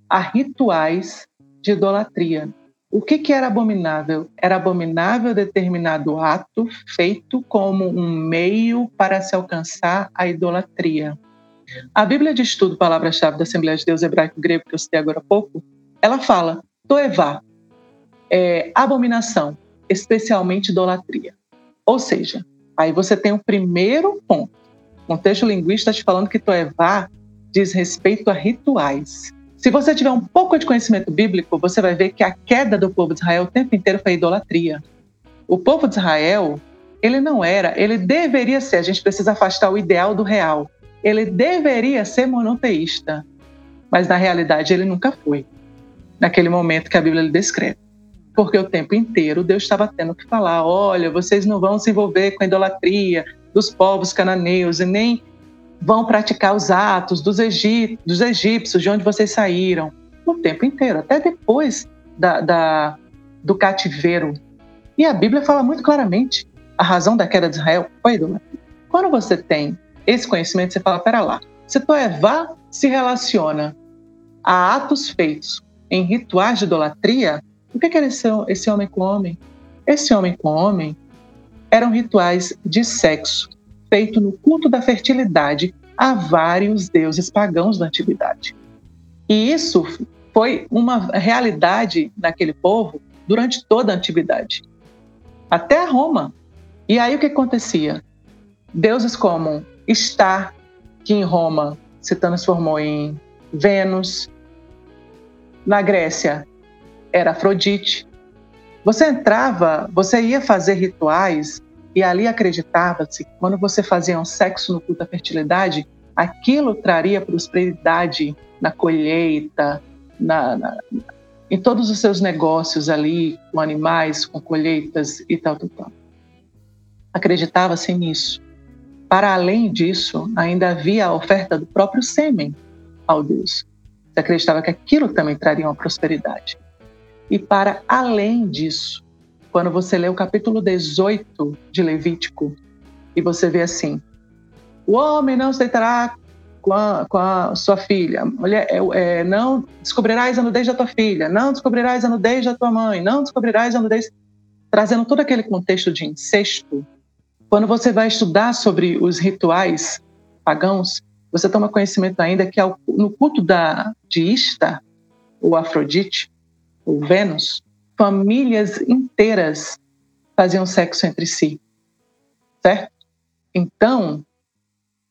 a rituais de idolatria. O que, que era abominável? Era abominável determinado ato feito como um meio para se alcançar a idolatria. A Bíblia de Estudo, palavra-chave da Assembleia de Deus Hebraico-Grego, que eu citei agora há pouco, ela fala toevá, é, abominação, especialmente idolatria. Ou seja, aí você tem o primeiro ponto. O contexto linguístico está te falando que Toevá diz respeito a rituais. Se você tiver um pouco de conhecimento bíblico, você vai ver que a queda do povo de Israel o tempo inteiro foi idolatria. O povo de Israel, ele não era, ele deveria ser, a gente precisa afastar o ideal do real. Ele deveria ser monoteísta, mas na realidade ele nunca foi. Naquele momento que a Bíblia lhe descreve porque o tempo inteiro Deus estava tendo que falar: olha, vocês não vão se envolver com a idolatria dos povos cananeus e nem vão praticar os atos dos, dos egípcios, de onde vocês saíram. O tempo inteiro, até depois da, da, do cativeiro. E a Bíblia fala muito claramente: a razão da queda de Israel foi idolatria. Quando você tem esse conhecimento, você fala: pera lá, se Toevá se relaciona a atos feitos em rituais de idolatria, o que era esse, esse homem com homem? Esse homem com homem eram rituais de sexo feito no culto da fertilidade a vários deuses pagãos da antiguidade. E isso foi uma realidade naquele povo durante toda a antiguidade, até Roma. E aí o que acontecia? Deuses como Star, que em Roma se transformou em Vênus, na Grécia, era Afrodite. Você entrava, você ia fazer rituais e ali acreditava-se que quando você fazia um sexo no culto da fertilidade, aquilo traria prosperidade na colheita, na, na, em todos os seus negócios ali, com animais, com colheitas e tal, tal, tal. Acreditava-se nisso. Para além disso, ainda havia a oferta do próprio sêmen ao Deus. Você acreditava que aquilo também traria uma prosperidade. E para além disso, quando você lê o capítulo 18 de Levítico e você vê assim: o homem não se deitará com a, com a sua filha, mulher, é, é, não descobrirás a nudez da tua filha, não descobrirás a nudez da tua mãe, não descobrirás a nudez. Trazendo todo aquele contexto de incesto, quando você vai estudar sobre os rituais pagãos, você toma conhecimento ainda que no culto da, de Ista, ou Afrodite, ou Vênus, famílias inteiras faziam sexo entre si, certo? Então,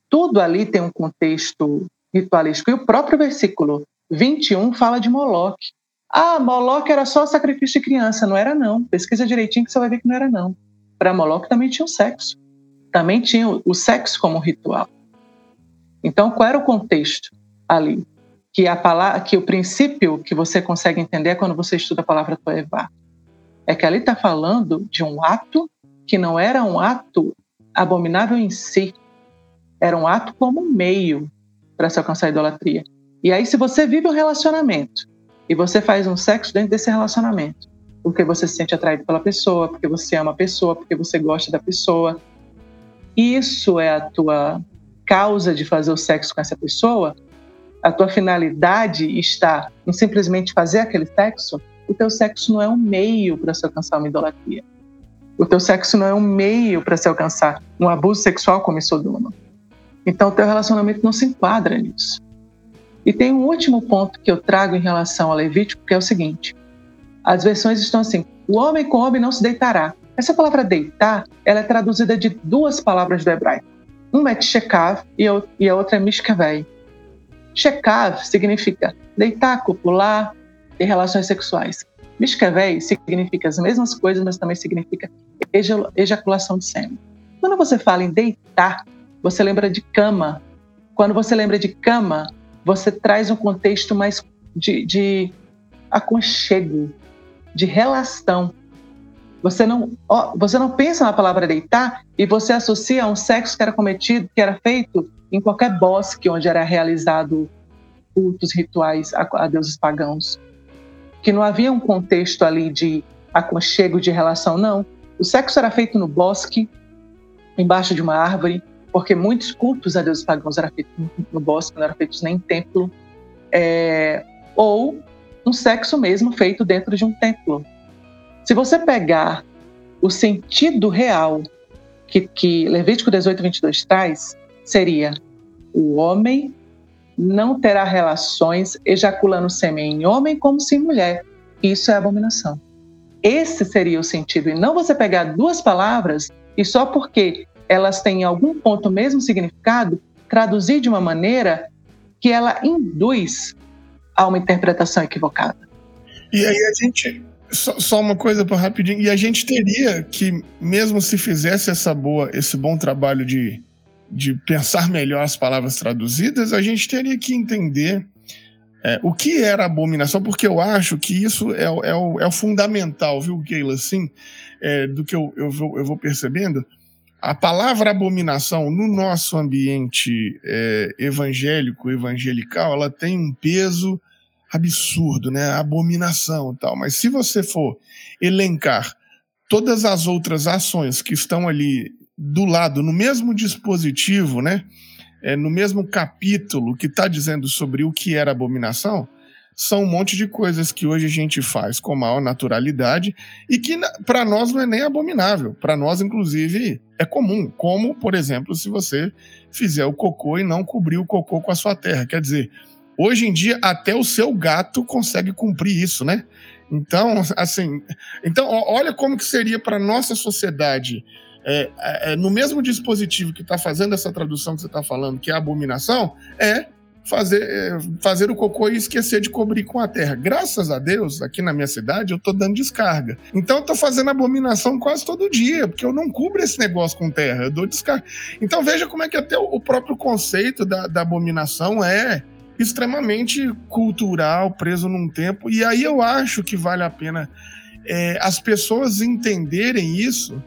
tudo ali tem um contexto ritualístico. E o próprio versículo 21 fala de Moloque. Ah, Moloque era só sacrifício de criança. Não era, não. Pesquisa direitinho que você vai ver que não era, não. Para Moloque também tinha o sexo. Também tinha o sexo como ritual. Então, qual era o contexto ali? Que a palavra, que o princípio que você consegue entender é quando você estuda a palavra Toevá. é que ali está falando de um ato que não era um ato abominável em si, era um ato como meio para se alcançar a idolatria. E aí, se você vive um relacionamento e você faz um sexo dentro desse relacionamento, porque você se sente atraído pela pessoa, porque você ama a pessoa, porque você gosta da pessoa, isso é a tua causa de fazer o sexo com essa pessoa, a tua finalidade está em simplesmente fazer aquele sexo, o teu sexo não é um meio para se alcançar uma idolatria. O teu sexo não é um meio para se alcançar um abuso sexual como Sodoma. Então, o teu relacionamento não se enquadra nisso. E tem um último ponto que eu trago em relação ao Levítico, que é o seguinte: as versões estão assim: o homem com o homem não se deitará. Essa palavra deitar, ela é traduzida de duas palavras do hebraico. Uma é tshekav e a outra é mishkavei. Shekav significa deitar, copular, ter relações sexuais. Mishkavei significa as mesmas coisas, mas também significa ejaculação de sêmen. Quando você fala em deitar, você lembra de cama. Quando você lembra de cama, você traz um contexto mais de, de aconchego, de relação. Você não, você não pensa na palavra deitar e você associa a um sexo que era cometido, que era feito em qualquer bosque onde era realizado cultos rituais a, a deuses pagãos. Que não havia um contexto ali de aconchego, de relação, não. O sexo era feito no bosque, embaixo de uma árvore, porque muitos cultos a deuses pagãos eram feitos no bosque, não eram feitos nem em templo. É, ou um sexo mesmo feito dentro de um templo. Se você pegar o sentido real que, que Levítico 18, 22 traz, seria o homem não terá relações ejaculando sêmen em homem como se em mulher. Isso é abominação. Esse seria o sentido. E não você pegar duas palavras e só porque elas têm algum ponto mesmo significado, traduzir de uma maneira que ela induz a uma interpretação equivocada. E aí a gente. Só, só uma coisa para rapidinho. E a gente teria que, mesmo se fizesse essa boa, esse bom trabalho de de pensar melhor as palavras traduzidas, a gente teria que entender é, o que era abominação, porque eu acho que isso é, é, o, é o, fundamental, viu, Keila? Assim, é, do que eu, eu, vou, eu vou percebendo. A palavra abominação no nosso ambiente é, evangélico, evangelical, ela tem um peso absurdo, né? Abominação e tal. Mas se você for elencar todas as outras ações que estão ali do lado, no mesmo dispositivo, né? É, no mesmo capítulo que está dizendo sobre o que era abominação, são um monte de coisas que hoje a gente faz com maior naturalidade e que para nós não é nem abominável. Para nós, inclusive, é comum. Como, por exemplo, se você fizer o cocô e não cobrir o cocô com a sua terra. Quer dizer, hoje em dia até o seu gato consegue cumprir isso, né? Então, assim, então olha como que seria para nossa sociedade é, é, é, no mesmo dispositivo que está fazendo essa tradução que você está falando, que é abominação, é fazer, é, fazer o cocô e esquecer de cobrir com a terra. Graças a Deus, aqui na minha cidade, eu estou dando descarga. Então, eu estou fazendo abominação quase todo dia, porque eu não cubro esse negócio com terra, eu dou descarga. Então, veja como é que até o próprio conceito da, da abominação é extremamente cultural, preso num tempo. E aí eu acho que vale a pena é, as pessoas entenderem isso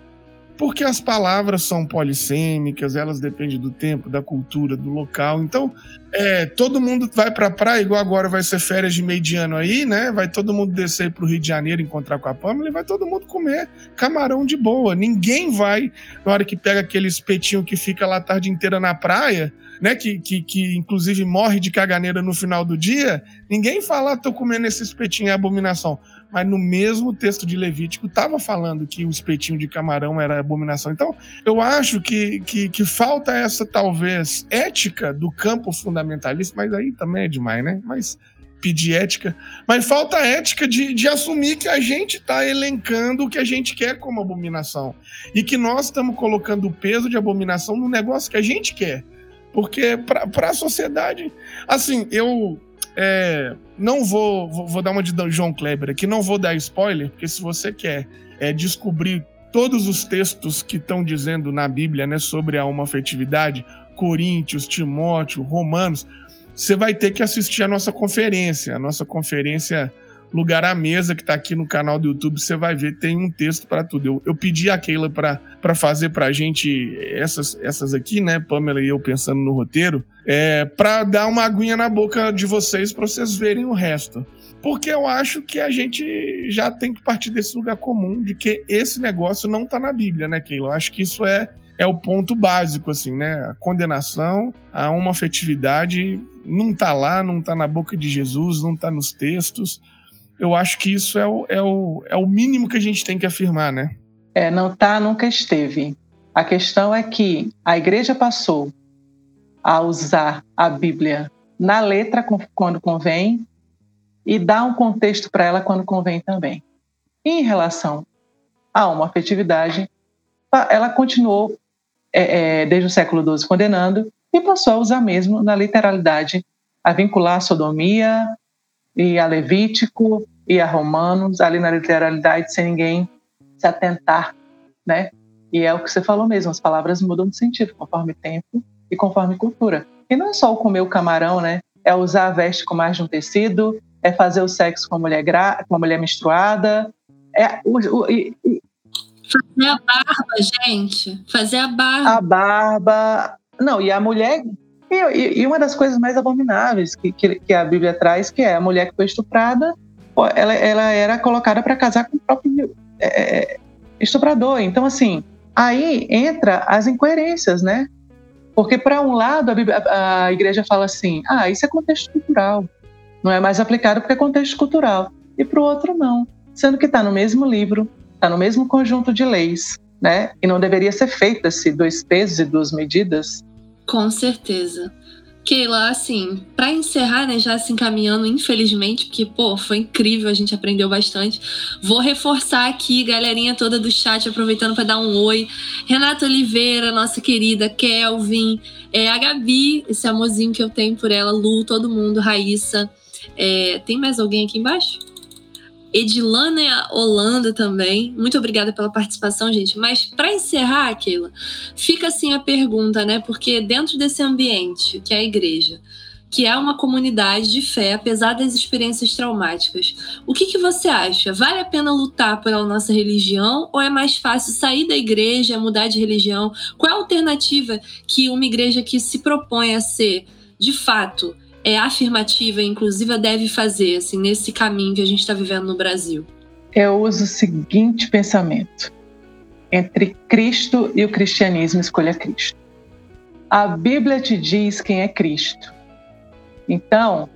porque as palavras são polissêmicas, elas dependem do tempo, da cultura, do local. Então, é, todo mundo vai para a praia, igual agora vai ser férias de meio de ano aí, né? Vai todo mundo descer para o Rio de Janeiro encontrar com a Pamela e vai todo mundo comer camarão de boa. Ninguém vai, na hora que pega aquele espetinho que fica lá a tarde inteira na praia, né? Que, que, que inclusive morre de caganeira no final do dia, ninguém fala, ah, tô comendo esse espetinho, é abominação mas no mesmo texto de Levítico estava falando que o espetinho de camarão era abominação. Então, eu acho que, que, que, falta essa, talvez, ética do campo fundamentalista, mas aí também é demais, né? Mas pedir ética. Mas falta ética de, de assumir que a gente está elencando o que a gente quer como abominação. E que nós estamos colocando o peso de abominação no negócio que a gente quer. Porque para a sociedade. Assim, eu é, não vou, vou, vou, dar uma de João Kleber aqui, não vou dar spoiler, porque se você quer é, descobrir todos os textos que estão dizendo na Bíblia né, sobre a homoafetividade, Coríntios, Timóteo, Romanos, você vai ter que assistir a nossa conferência, a nossa conferência lugar à mesa que está aqui no canal do YouTube, você vai ver, tem um texto para tudo. Eu, eu pedi a Keila para fazer para a gente essas, essas aqui, né, Pamela e eu pensando no roteiro, é, para dar uma aguinha na boca de vocês para vocês verem o resto. Porque eu acho que a gente já tem que partir desse lugar comum de que esse negócio não está na Bíblia, né, Keila? Eu acho que isso é, é o ponto básico, assim, né? A condenação a uma afetividade não está lá, não está na boca de Jesus, não está nos textos eu acho que isso é o, é, o, é o mínimo que a gente tem que afirmar, né? É, não tá, nunca esteve. A questão é que a igreja passou a usar a Bíblia na letra quando convém e dá um contexto para ela quando convém também. em relação a uma afetividade, ela continuou é, é, desde o século XII condenando e passou a usar mesmo na literalidade a vincular a sodomia, e a Levítico e a Romanos, ali na literalidade, sem ninguém se atentar, né? E é o que você falou mesmo, as palavras mudam de sentido conforme tempo e conforme cultura. E não é só o comer o camarão, né? É usar a veste com mais de um tecido, é fazer o sexo com a mulher, gra... com a mulher menstruada, é o, o, e, Fazer a barba, gente. Fazer a barba. A barba. Não, e a mulher e, e, uma das coisas mais abomináveis que, que, que, a Bíblia traz, que é a mulher que foi estuprada, ela, ela era colocada para casar com o próprio é, é, estuprador. Então, assim, aí entra as incoerências, né? Porque, para um lado, a, Bíblia, a, igreja fala assim: ah, isso é contexto cultural, não é mais aplicado porque é contexto cultural. E para o outro, não. Sendo que está no mesmo livro, está no mesmo conjunto de leis, né? E não deveria ser feito esse dois pesos e duas medidas com certeza. Keila, assim, para encerrar, né, já se encaminhando, infelizmente, porque, pô, foi incrível, a gente aprendeu bastante. Vou reforçar aqui, galerinha toda do chat, aproveitando para dar um oi. Renata Oliveira, nossa querida, Kelvin, é, a Gabi, esse amorzinho que eu tenho por ela, Lu, todo mundo, Raíssa. É, tem mais alguém aqui embaixo? Edilânia Holanda também. Muito obrigada pela participação, gente. Mas para encerrar, Keila, fica assim a pergunta, né? Porque dentro desse ambiente que é a igreja, que é uma comunidade de fé, apesar das experiências traumáticas, o que, que você acha? Vale a pena lutar pela nossa religião ou é mais fácil sair da igreja, mudar de religião? Qual é a alternativa que uma igreja que se propõe a ser, de fato, é afirmativa, inclusiva, deve fazer assim, nesse caminho que a gente está vivendo no Brasil? Eu uso o seguinte pensamento: entre Cristo e o cristianismo, escolha Cristo. A Bíblia te diz quem é Cristo. Então,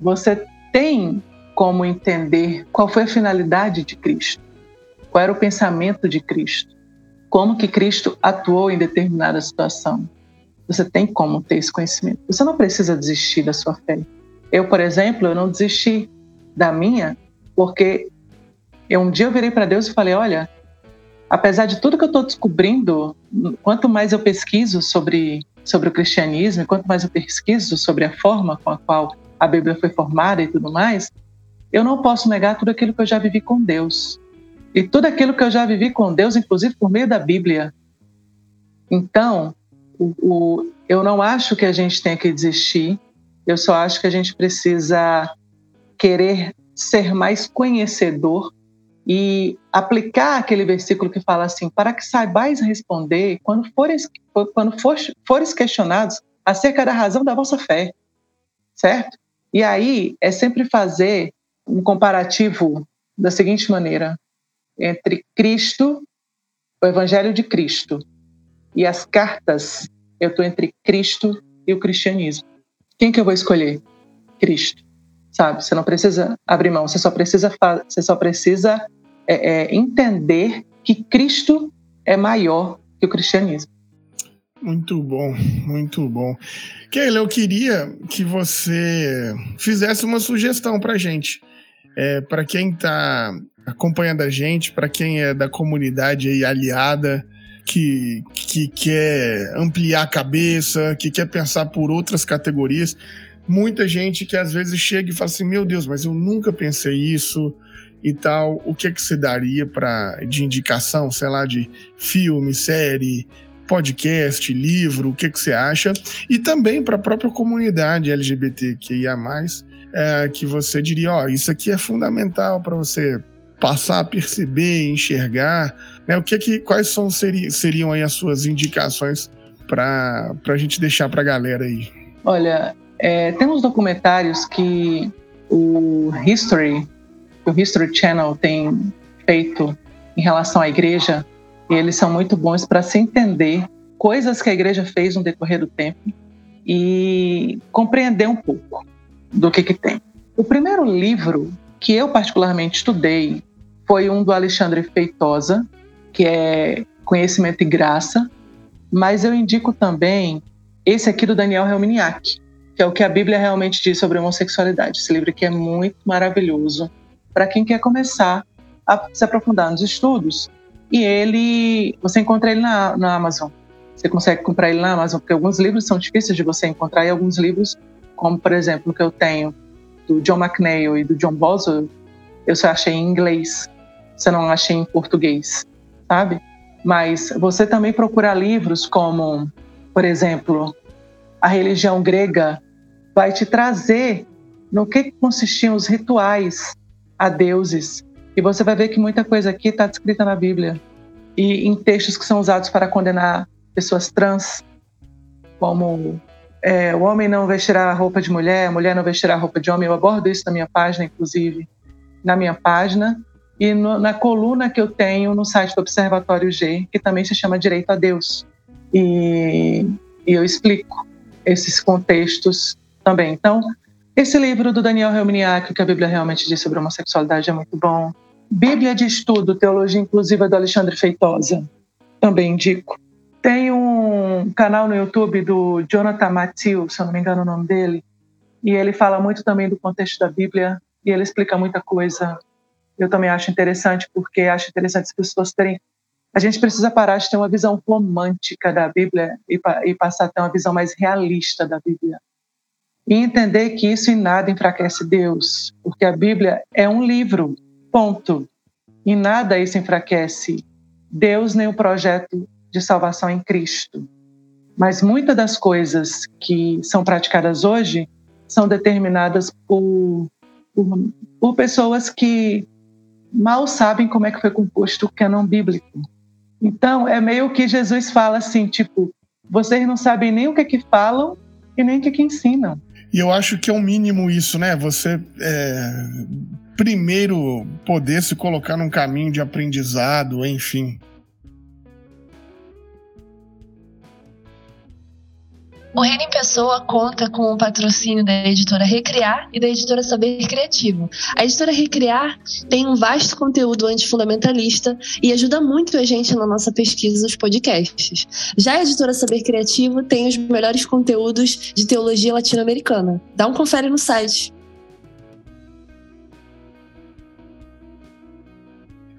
você tem como entender qual foi a finalidade de Cristo, qual era o pensamento de Cristo, como que Cristo atuou em determinada situação. Você tem como ter esse conhecimento. Você não precisa desistir da sua fé. Eu, por exemplo, eu não desisti da minha porque eu, um dia eu virei para Deus e falei: olha, apesar de tudo que eu estou descobrindo, quanto mais eu pesquiso sobre, sobre o cristianismo, quanto mais eu pesquiso sobre a forma com a qual a Bíblia foi formada e tudo mais, eu não posso negar tudo aquilo que eu já vivi com Deus. E tudo aquilo que eu já vivi com Deus, inclusive por meio da Bíblia. Então, o, eu não acho que a gente tenha que desistir, eu só acho que a gente precisa querer ser mais conhecedor e aplicar aquele versículo que fala assim: para que saibais responder quando fores, quando fores questionados acerca da razão da vossa fé, certo? E aí é sempre fazer um comparativo da seguinte maneira: entre Cristo, o Evangelho de Cristo, e as cartas, eu estou entre Cristo e o cristianismo. Quem que eu vou escolher? Cristo, sabe? Você não precisa abrir mão, você só precisa, você só precisa é, é, entender que Cristo é maior que o cristianismo. Muito bom, muito bom. Keila, eu queria que você fizesse uma sugestão para gente. É, para quem está acompanhando a gente, para quem é da comunidade aí aliada, que, que quer ampliar a cabeça, que quer pensar por outras categorias. Muita gente que às vezes chega e fala assim: Meu Deus, mas eu nunca pensei isso e tal. O que é que você daria para de indicação, sei lá, de filme, série, podcast, livro, o que, é que você acha? E também para a própria comunidade LGBTQIA, é, que você diria, ó, isso aqui é fundamental para você passar a perceber, enxergar, né? O que que quais são seri, seriam aí as suas indicações para a gente deixar para a galera aí? Olha, é, tem uns documentários que o History, o History Channel tem feito em relação à igreja, e eles são muito bons para se entender coisas que a igreja fez no decorrer do tempo e compreender um pouco do que, que tem. O primeiro livro que eu particularmente estudei foi um do Alexandre Feitosa, que é Conhecimento e Graça, mas eu indico também esse aqui do Daniel Helminiak, que é o que a Bíblia realmente diz sobre homossexualidade. Esse livro aqui é muito maravilhoso para quem quer começar a se aprofundar nos estudos. E ele, você encontra ele na, na Amazon. Você consegue comprar ele na Amazon, porque alguns livros são difíceis de você encontrar e alguns livros, como por exemplo o que eu tenho do John McNeil e do John Boswell, eu só achei em inglês, você não achei em português, sabe? Mas você também procura livros como, por exemplo, a religião grega vai te trazer no que consistiam os rituais a deuses. E você vai ver que muita coisa aqui está descrita na Bíblia e em textos que são usados para condenar pessoas trans, como é, o homem não vestirá a roupa de mulher, a mulher não vestirá a roupa de homem. Eu abordo isso na minha página, inclusive, na minha página e no, na coluna que eu tenho no site do Observatório G, que também se chama Direito a Deus. E, e eu explico esses contextos também. Então, esse livro do Daniel Helminiak, que a Bíblia realmente diz sobre homossexualidade, é muito bom. Bíblia de Estudo, Teologia Inclusiva do Alexandre Feitosa, também indico. Tem um canal no YouTube do Jonathan Matthew, se eu não me engano o nome dele, e ele fala muito também do contexto da Bíblia e ele explica muita coisa. Eu também acho interessante, porque acho interessante as pessoas terem. A gente precisa parar de ter uma visão romântica da Bíblia e, e passar a ter uma visão mais realista da Bíblia. E entender que isso em nada enfraquece Deus, porque a Bíblia é um livro Ponto. Em nada isso enfraquece Deus nem o projeto de salvação em Cristo. Mas muitas das coisas que são praticadas hoje são determinadas por, por, por pessoas que mal sabem como é que foi composto o canon bíblico. Então, é meio que Jesus fala assim, tipo, vocês não sabem nem o que é que falam e nem o que é que ensinam. E eu acho que é o mínimo isso, né? Você é, primeiro poder se colocar num caminho de aprendizado, enfim. O Reino em Pessoa conta com o patrocínio da editora Recriar e da editora Saber Criativo. A editora Recriar tem um vasto conteúdo antifundamentalista e ajuda muito a gente na nossa pesquisa dos podcasts. Já a editora Saber Criativo tem os melhores conteúdos de teologia latino-americana. Dá um confere no site.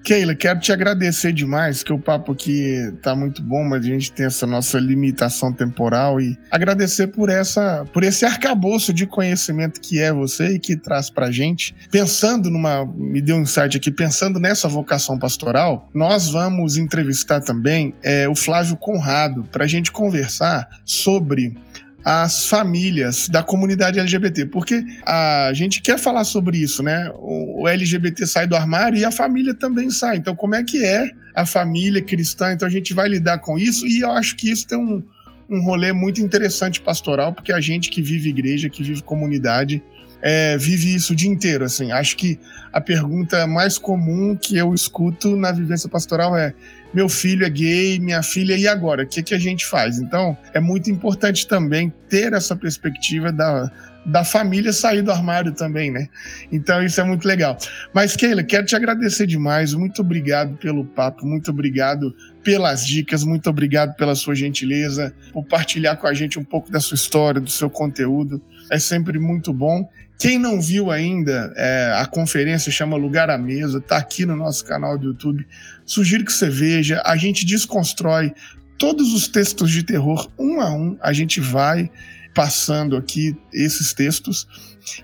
Keila, quero te agradecer demais, que o papo aqui tá muito bom, mas a gente tem essa nossa limitação temporal e agradecer por essa, por esse arcabouço de conhecimento que é você e que traz pra gente. Pensando numa, me deu um insight aqui, pensando nessa vocação pastoral, nós vamos entrevistar também é, o Flávio Conrado para a gente conversar sobre as famílias da comunidade LGBT, porque a gente quer falar sobre isso, né? O LGBT sai do armário e a família também sai. Então, como é que é a família cristã? Então, a gente vai lidar com isso e eu acho que isso tem um, um rolê muito interessante pastoral, porque a gente que vive igreja, que vive comunidade, é, vive isso o dia inteiro. Assim, acho que a pergunta mais comum que eu escuto na vivência pastoral é: meu filho é gay, minha filha, e agora? O que, que a gente faz? Então, é muito importante também ter essa perspectiva da, da família sair do armário também, né? Então isso é muito legal. Mas, Keila, quero te agradecer demais. Muito obrigado pelo papo, muito obrigado pelas dicas, muito obrigado pela sua gentileza, por partilhar com a gente um pouco da sua história, do seu conteúdo. É sempre muito bom. Quem não viu ainda, é, a conferência chama Lugar à Mesa, está aqui no nosso canal do YouTube. Sugiro que você veja. A gente desconstrói todos os textos de terror um a um. A gente vai passando aqui esses textos.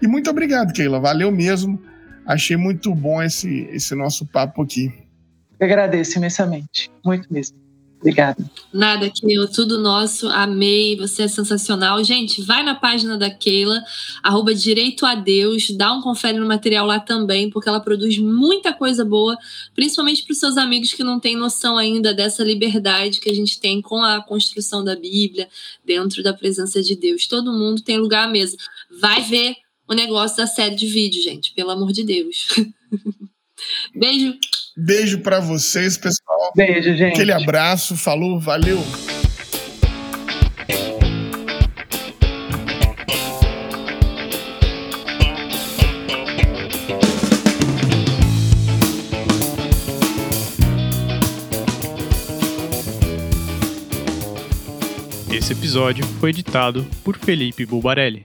E muito obrigado, Keila. Valeu mesmo. Achei muito bom esse, esse nosso papo aqui. Eu agradeço imensamente. Muito mesmo. Obrigada. Nada, Keila, tudo nosso. Amei, você é sensacional. Gente, vai na página da Keila, arroba Direito a Deus, dá um confere no material lá também, porque ela produz muita coisa boa, principalmente para os seus amigos que não têm noção ainda dessa liberdade que a gente tem com a construção da Bíblia, dentro da presença de Deus. Todo mundo tem lugar à mesa. Vai ver o negócio da série de vídeo, gente, pelo amor de Deus. Beijo. Beijo para vocês, pessoal. Beijo, gente. Aquele abraço, falou, valeu. Esse episódio foi editado por Felipe Bulbarelli.